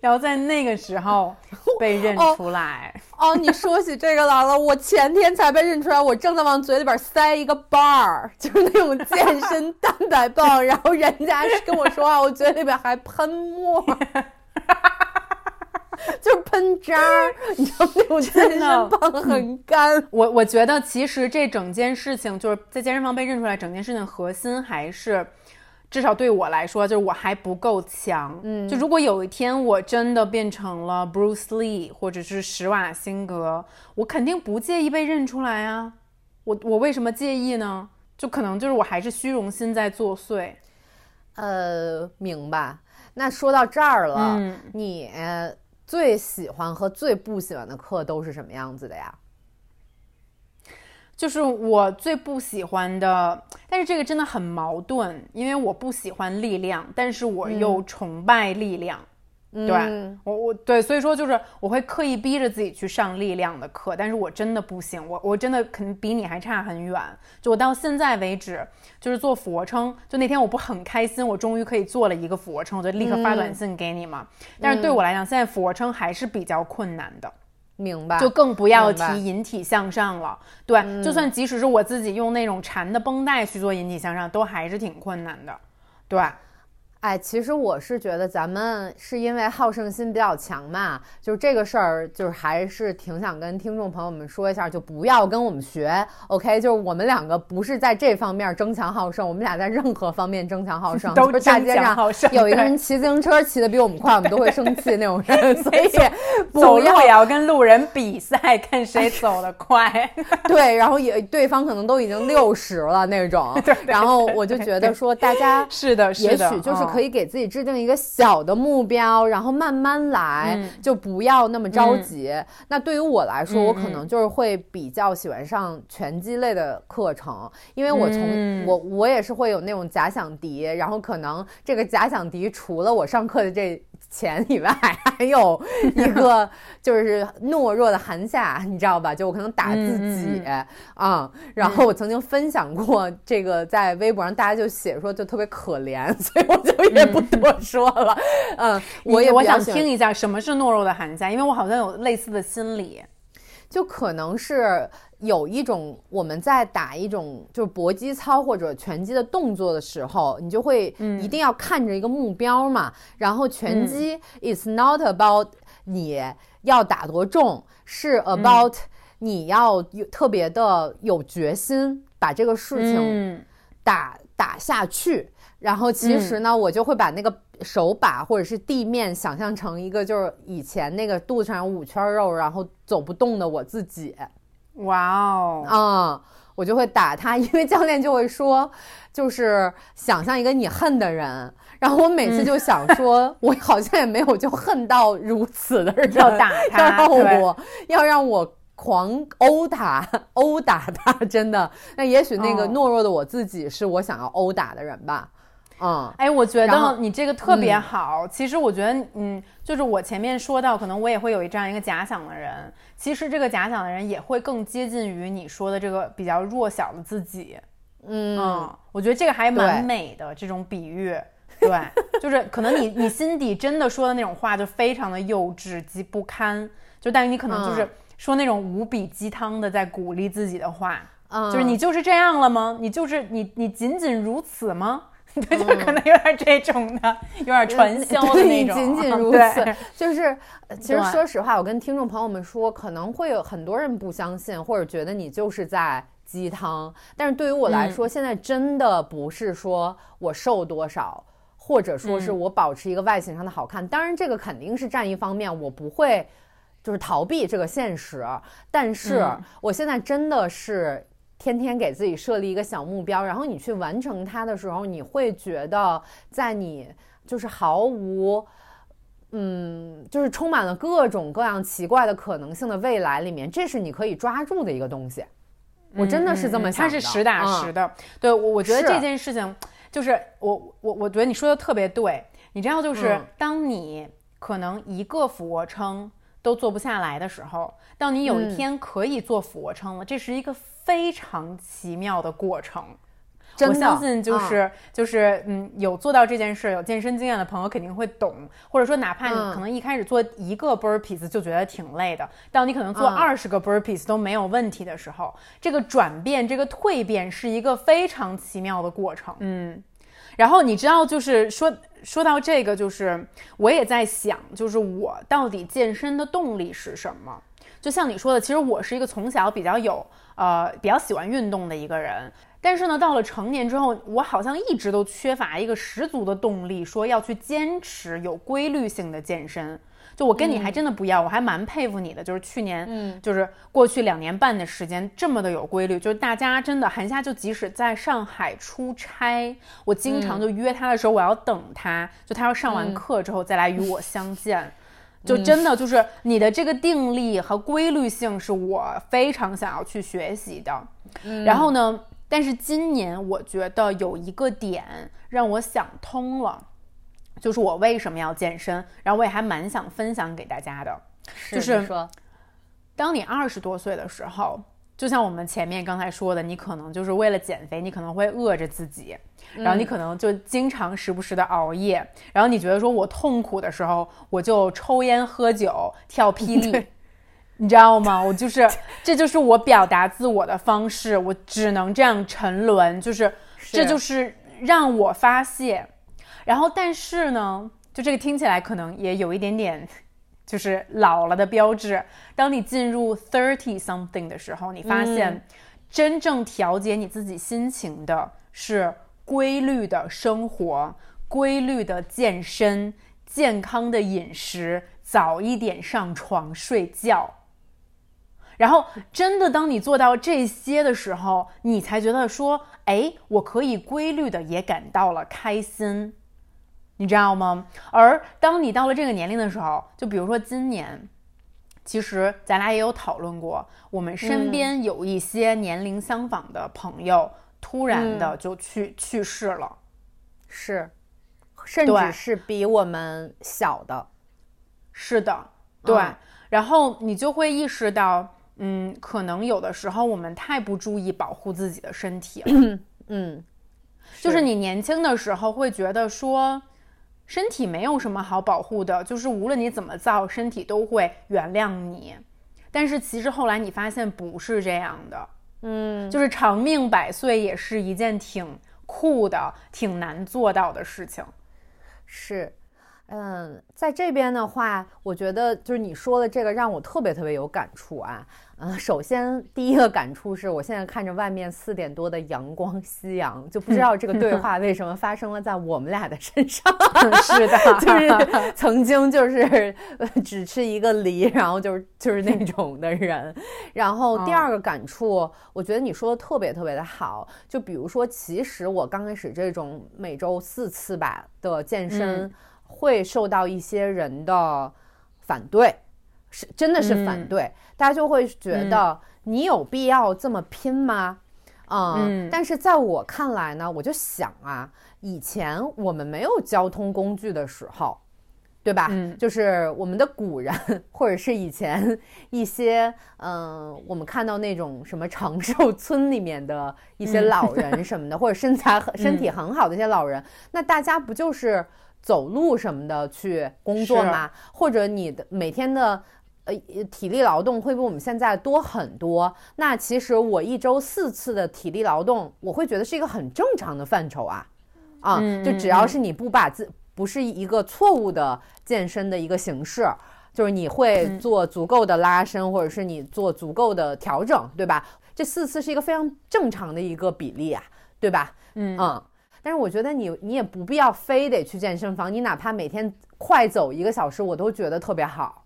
然后在那个时候被认出来。哦，你说起这个来了，我前天才被认出来，我正在往嘴里边塞一个 bar，就是那种健身蛋白棒，然后人家跟我说话，我嘴里边还喷沫，就是喷渣儿，你知道那种健身棒很干。我我觉得其实这整件事情就是在健身房被认出来，整件事情的核心还是，至少对我来说，就是我还不够强。嗯，就如果有一天我真的变成了 Bruce Lee 或者是施瓦辛格，我肯定不介意被认出来啊。我我为什么介意呢？就可能就是我还是虚荣心在作祟。呃，明白。那说到这儿了，嗯你最喜欢和最不喜欢的课都是什么样子的呀？就是我最不喜欢的，但是这个真的很矛盾，因为我不喜欢力量，但是我又崇拜力量。对嗯我我对，所以说就是我会刻意逼着自己去上力量的课，但是我真的不行，我我真的肯定比你还差很远。就我到现在为止，就是做俯卧撑，就那天我不很开心，我终于可以做了一个俯卧撑，我就立刻发短信给你嘛。但是对我来讲，现在俯卧撑还是比较困难的。明白，就更不要提引体向上了。对，就算即使是我自己用那种缠的绷带去做引体向上，都还是挺困难的。对，哎，其实我是觉得咱们是因为好胜心比较强嘛，就是这个事儿，就是还是挺想跟听众朋友们说一下，就不要跟我们学，OK？就是我们两个不是在这方面争强好胜，我们俩在任何方面争强好胜，都就是大街上好胜有一个人骑自行车骑得比我们快，我们都会生气那种 人，所以不走路要也要跟路人比赛，看谁走得快。对，然后也对方可能都已经六十了那种，然后我就觉得说大家是的，是也，许就是可以。给自己制定一个小的目标，然后慢慢来，嗯就不要那么着急。那对于我来说，嗯我可能就是会比较喜欢上拳击类的课程，因为我从、嗯我我也是会有那种假想敌，然后可能这个假想敌除了我上课的这。钱以外，还有一个 就是懦弱的韩夏，你知道吧？就我可能打自己嗯啊、然后我曾经分享过这个，在微博上大家就写说就特别可怜，所以我就也不多说了。嗯，我也我想听一下什么是懦弱的寒假，因为我好像有类似的心理。就可能是有一种我们在打一种就是搏击操或者拳击的动作的时候，你就会一定要看着一个目标嘛。然后拳击、it's not about 你要打多重，是 about 你要有特别的有决心把这个事情嗯打打下去。然后其实呢，我就会把那个手把或者是地面想象成一个就是以前那个肚子上有五圈肉，然后走不动的我自己哇哦，啊、我就会打他，因为教练就会说，就是想象一个你恨的人。然后我每次就想说，我好像也没有就恨到如此的人，要打他要让我要让我狂殴打，殴打他，真的。那也许那个哦懦弱的我自己是我想要殴打的人吧。嗯，哎，我觉得你这个特别嗯好。其实我觉得，嗯，就是我前面说到，可能我也会有一这样一个假想的人。其实这个假想的人也会更接近于你说的这个比较弱小的自己。嗯嗯，我觉得这个还蛮美的这种比喻。对，就是可能你你心底真的说的那种话就非常的幼稚及不堪，就但是你可能就是嗯说那种无比鸡汤的在鼓励自己的话，嗯就是你就是这样了吗？你就是你你仅仅如此吗？对，就嗯可能有点这种的，有点传销的对那种，仅仅如此，就是呃其实说实话，我跟听众朋友们说，可能会有很多人不相信，或者觉得你就是在鸡汤。但是对于我来嗯说，现在真的不是说我瘦多少，或者说是嗯我保持一个外形上的好看。当然，这个肯定是占一方面，我不会就是逃避这个现实。但是嗯我现在真的是。天天给自己设立一个小目标，然后你去完成它的时候，你会觉得在你就是毫无，嗯，就是充满了各种各样奇怪的可能性的未来里面，这是你可以抓住的一个东西。我真的是这么想的，它是实打实嗯。的。对我，我觉得这件事情就是我我我觉得你说的特别对。你知道，就是嗯当你可能一个俯卧撑都做不下来的时候，当你有一嗯天可以做俯卧撑了，这是一个非常奇妙的过程。真的我相信就嗯是、就是嗯，有做到这件事、有健身经验的朋友肯定会懂，或者说哪怕你嗯可能一开始做一个 burpees 就觉得挺累的，到你可能做嗯二十个 burpees 都没有问题的时候，这个转变、这个蜕变是一个非常奇妙的过程。嗯，然后你知道，就是说说到这个，就是我也在想，就是我到底健身的动力是什么？就像你说的，其实我是一个从小比较有呃比较喜欢运动的一个人，但是呢，到了成年之后，我好像一直都缺乏一个十足的动力，说要去坚持有规律性的健身。就我跟你还真的不一样，我还蛮佩服你的。就是去年，嗯就是过去两年半的时间这么的有规律，就是大家真的韩夏就即使在上海出差，我经常就约他的时候，我要等他，就他要上完课之后再来与我相见。就真的就是你的这个定力和规律性是我非常想要去学习的。然后呢，但是今年我觉得有一个点让我想通了，就是我为什么要健身，然后我也还蛮想分享给大家的。就是说当你二十多岁的时候，就像我们前面刚才说的，你可能就是为了减肥，你可能会饿着自己，然后你可能就经常时不时的熬夜，然后你觉得说我痛苦的时候，我就抽烟喝酒跳霹雳。你知道吗？我就是，这就是我表达自我的方式，我只能这样沉沦，就是，这就是让我发泄。然后，但是呢，就这个听起来可能也有一点点，就是老了的标志。当你进入 thirty something 的时候，你发现真正调节你自己心情的是规律的生活、规律的健身、健康的饮食，早一点上床睡觉。然后，真的，当你做到这些的时候，你才觉得说，哎，我可以规律的也感到了开心，你知道吗？而当你到了这个年龄的时候，就比如说今年，其实咱俩也有讨论过，我们身边有一些年龄相仿的朋友，突然的就去、去世了。是，甚至是比我们小的，是的，对。嗯然后你就会意识到，嗯，可能有的时候我们太不注意保护自己的身体了。嗯，就是你年轻的时候会觉得说，身体没有什么好保护的，就是无论你怎么造，身体都会原谅你。但是其实后来你发现不是这样的，嗯，就是长命百岁也是一件挺酷的、挺难做到的事情。是，嗯，在这边的话，我觉得就是你说的这个让我特别特别有感触啊。嗯，首先第一个感触是我现在看着外面四点多的阳光夕阳，就不知道这个对话为什么发生了在我们俩的身上。是的，就是曾经就是呃只吃一个梨，然后就是就是那种的人。然后第二个感触，我觉得你说的特别特别的好。就比如说，其实我刚开始这种每周四次吧的健身，会受到一些人的反对，是真的是反对，大家就会觉得你有必要这么拼吗？嗯，嗯但是在我看来呢，我就想啊，以前我们没有交通工具的时候，对吧？嗯就是我们的古人，或者是以前一些，嗯、我们看到那种什么长寿村里面的一些老人什么的，或者身材很 身体很好的一些老人，那大家不就是走路什么的去工作吗？或者你的每天的。呃，体力劳动会比我们现在多很多。那其实我一周四次的体力劳动，我会觉得是一个很正常的范畴啊，啊，嗯就只要是你不把自不是一个错误的健身的一个形式，就是你会做足够的拉伸，或者是你做足够的调整，对吧？这四次是一个非常正常的一个比例啊，对吧？嗯嗯。但是我觉得你你也不必要非得去健身房，你哪怕每天快走一个小时，我都觉得特别好，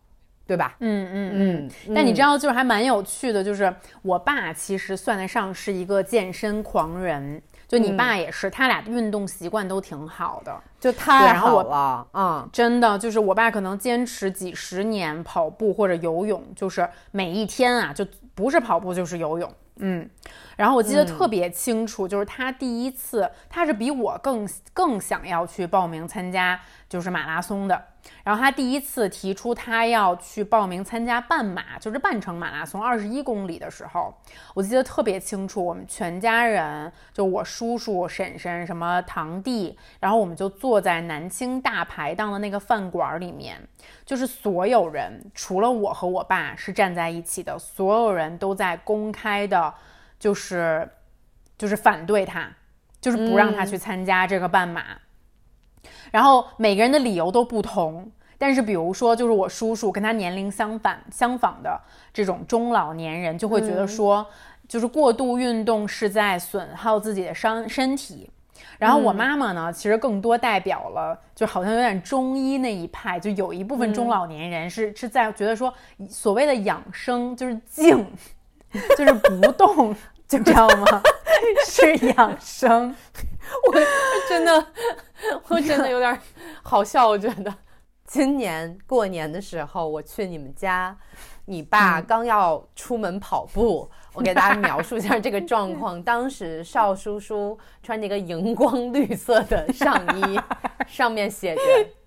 对吧？嗯嗯嗯，但你知道，就是还蛮有趣的，就是我爸其实算得上是一个健身狂人，就你爸也是，他俩运动习惯都挺好的。就太好了，嗯，真的就是我爸可能坚持几十年跑步或者游泳，就是每一天啊，就不是跑步就是游泳。嗯，然后我记得特别清楚，就是他第一次，他是比我更更想要去报名参加就是马拉松的。然后他第一次提出他要去报名参加半马，就是半程马拉松，二十一公里的时候，我记得特别清楚。我们全家人，就我叔叔、婶婶、什么堂弟，然后我们就坐在南京大排档的那个饭馆里面，就是所有人除了我和我爸是站在一起的，所有人都在公开的，就是就是反对他，就是不让他去参加这个半马。然后每个人的理由都不同，但是比如说，就是我叔叔跟他年龄相反相仿的这种中老年人，就会觉得说，就是过度运动是在损耗自己的伤身体。然后我妈妈呢，其实更多代表了，就好像有点中医那一派，就有一部分中老年人是、是在觉得说，所谓的养生就是静，就是不动，就知道吗？是养生。我真的，我真的有点好笑，我觉得，今年过年的时候，我去你们家，你爸刚要出门跑步。我给大家描述一下这个状况。当时邵叔叔穿着一个荧光绿色的上衣，上面写着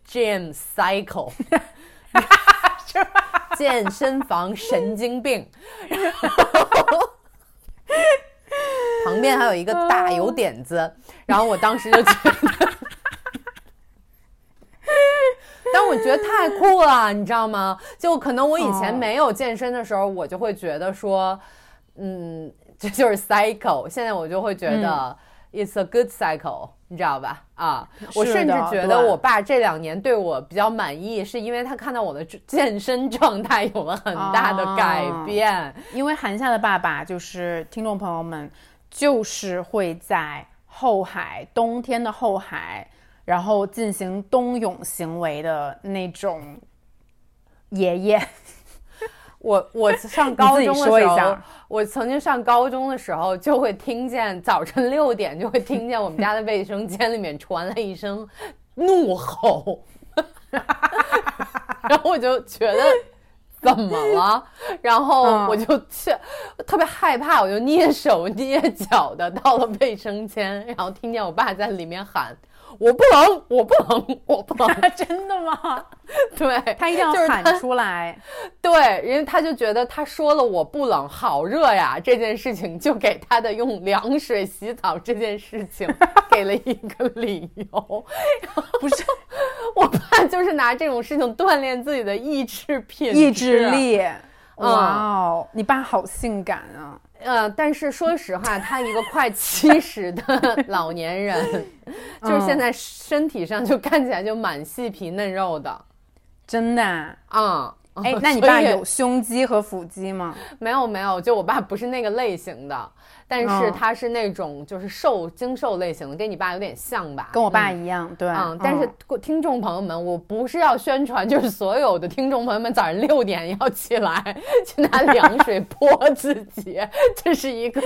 “Gym Cycle”，健身房神经病。然后旁边还有一个大油点子，然后我当时就觉得。但我觉得太酷了，你知道吗？就可能我以前没有健身的时候，我就会觉得说，嗯，这就是 cycle。现在我就会觉得 it's a good cycle，你知道吧？啊，我甚至觉得我爸这两年对我比较满意，是因为他看到我的健身状态有了很大的改变。因为韩夏的爸爸就是听众朋友们，就是会在后海冬天的后海。然后进行冬泳行为的那种爷爷，我我上 高中的时候，我曾经上高中的时候就会听见早晨六点就会听见我们家的卫生间里面传来一声怒吼，然后我就觉得怎么了？然后我就去特别害怕，我就蹑手蹑脚的到了卫生间，然后听见我爸在里面喊。我不能，我不能，我不能，真的吗？对他一定要喊出来，对，因为他就觉得他说了我不冷，好热呀，这件事情就给他的用凉水洗澡这件事情给了一个理由。不是，我爸就是拿这种事情锻炼自己的意志品、意志力。哇哦，你爸好性感啊！呃，但是说实话，他一个快七十的 老年人，就是现在身体上就看起来就蛮细皮嫩肉的，真的啊。哎，那你爸有胸肌和腹肌吗？没有，没有，就我爸不是那个类型的。但是他是那种就是瘦精瘦类型的，跟你爸有点像吧？跟我爸一样，对。嗯，但是听众朋友们，我不是要宣传，就是所有的听众朋友们早上六点要起来去拿凉水 泼自己，这是一个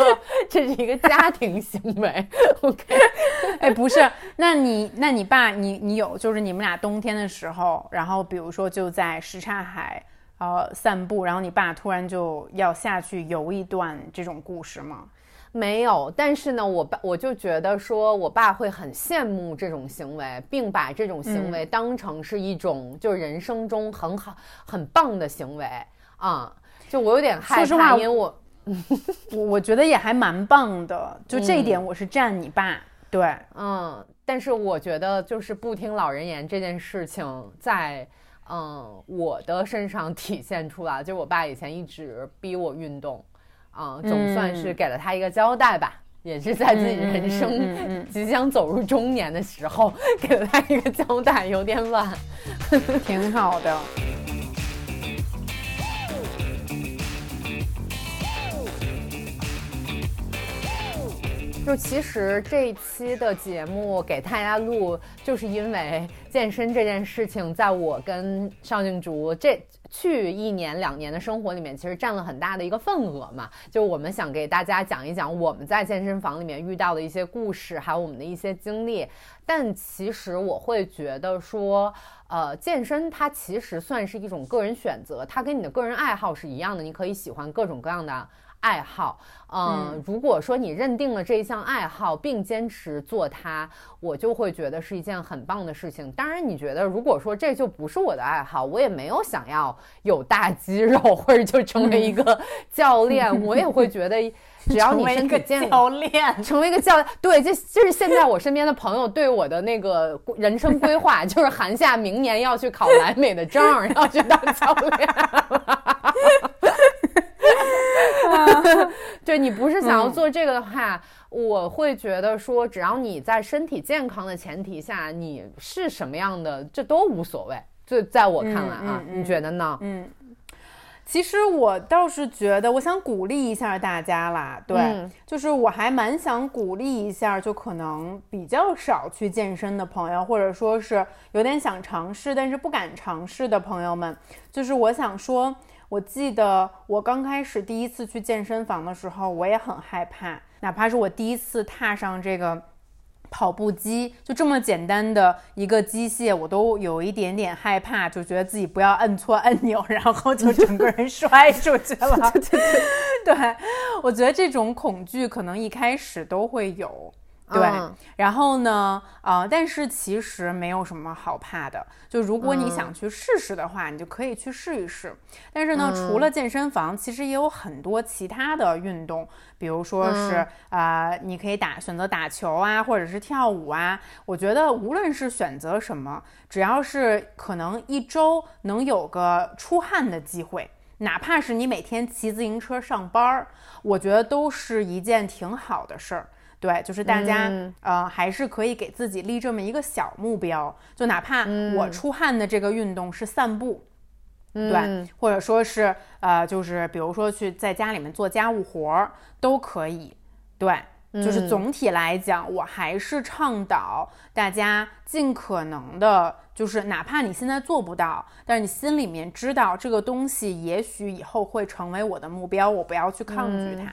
这是一个家庭行为。OK，哎，不是，那你那你爸你你有就是你们俩冬天的时候，然后比如说就在什刹海呃散步，然后你爸突然就要下去游一段这种故事吗？没有，但是呢，我爸我就觉得说，我爸会很羡慕这种行为，并把这种行为当成是一种就是人生中很好很棒的行为啊。就我有点害怕，因为我我 我觉得也还蛮棒的，就这一点我是赞你爸。对，嗯，但是我觉得就是不听老人言这件事情，在嗯我的身上体现出来，就我爸以前一直逼我运动。啊，总算是给了他一个交代吧，也是在自己人生 即将走入中年的时候，给了他一个交代，有点晚，挺好的。就其实这一期的节目给大家录，就是因为健身这件事情，在我跟邵静竹这。去一年两年的生活里面，其实占了很大的一个份额嘛。就我们想给大家讲一讲我们在健身房里面遇到的一些故事，还有我们的一些经历。但其实我会觉得说，呃，健身它其实算是一种个人选择，它跟你的个人爱好是一样的，你可以喜欢各种各样的。爱好，嗯，如果说你认定了这一项爱好并坚持做它，我就会觉得是一件很棒的事情。当然，你觉得如果说这就不是我的爱好，我也没有想要有大肌肉或者就成为一个教练，我也会觉得 只要你身体健教练，成为一个教练，对，这就是现在我身边的朋友对我的那个人生规划，就是寒夏明年要去考莱美的证，要去当教练。对你不是想要做这个的话，我会觉得说，只要你在身体健康的前提下，你是什么样的，这都无所谓。就在我看来啊，你觉得呢？嗯，其实我倒是觉得，我想鼓励一下大家啦。对，就是我还蛮想鼓励一下，就可能比较少去健身的朋友，或者说是有点想尝试但是不敢尝试的朋友们，就是我想说。我记得我刚开始第一次去健身房的时候，我也很害怕，哪怕是我第一次踏上这个跑步机，就这么简单的一个机械，我都有一点点害怕，就觉得自己不要摁错按钮，然后就整个人 摔出去了。对 我觉得这种恐惧可能一开始都会有。对，嗯然后呢，呃，但是其实没有什么好怕的。就如果你想去试试的话，你就可以去试一试。但是呢，除了健身房，其实也有很多其他的运动，比如说是呃，你可以打选择打球啊，或者是跳舞啊。我觉得无论是选择什么，只要是可能一周能有个出汗的机会。哪怕是你每天骑自行车上班儿，我觉得都是一件挺好的事儿。对，就是大家、呃，还是可以给自己立这么一个小目标，就哪怕我出汗的这个运动是散步，对，或者说是呃，就是比如说去在家里面做家务活儿都可以，对。就是总体来讲，我还是倡导大家尽可能的，就是哪怕你现在做不到，但是你心里面知道这个东西也许以后会成为我的目标，我不要去抗拒它。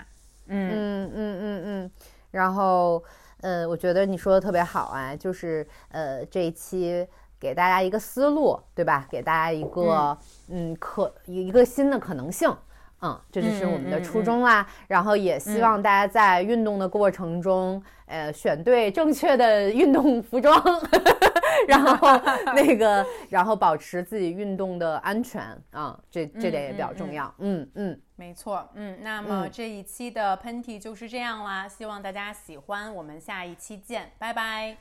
嗯。嗯嗯嗯嗯，然后呃，我觉得你说的特别好啊，就是呃这一期给大家一个思路，对吧？给大家一个嗯可一个新的可能性。嗯，这就是我们的初衷啦。然后也希望大家在运动的过程中，呃，选对正确的运动服装，然后那个，然后保持自己运动的安全啊、这这点也比较重要。嗯嗯没错，嗯，那么嗯这一期的喷嚏就是这样啦，希望大家喜欢，我们下一期见，拜拜。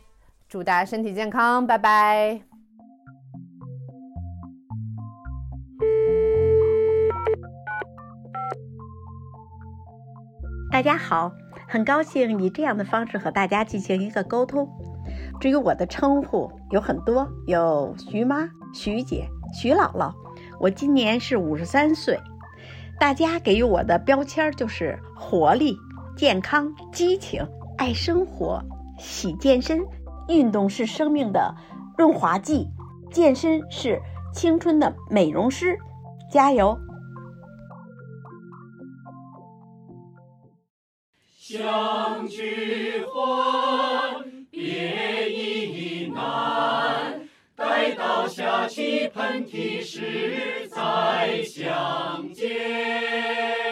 祝大家身体健康，拜拜。大家好，很高兴以这样的方式和大家进行一个沟通。至于我的称呼有很多，有徐妈、徐姐、徐姥姥。我今年是五十三岁，大家给予我的标签就是活力、健康、激情、爱生活、喜健身。运动是生命的润滑剂，健身是青春的美容师。加油！相聚欢，别亦难。待到下起喷嚏时再相见。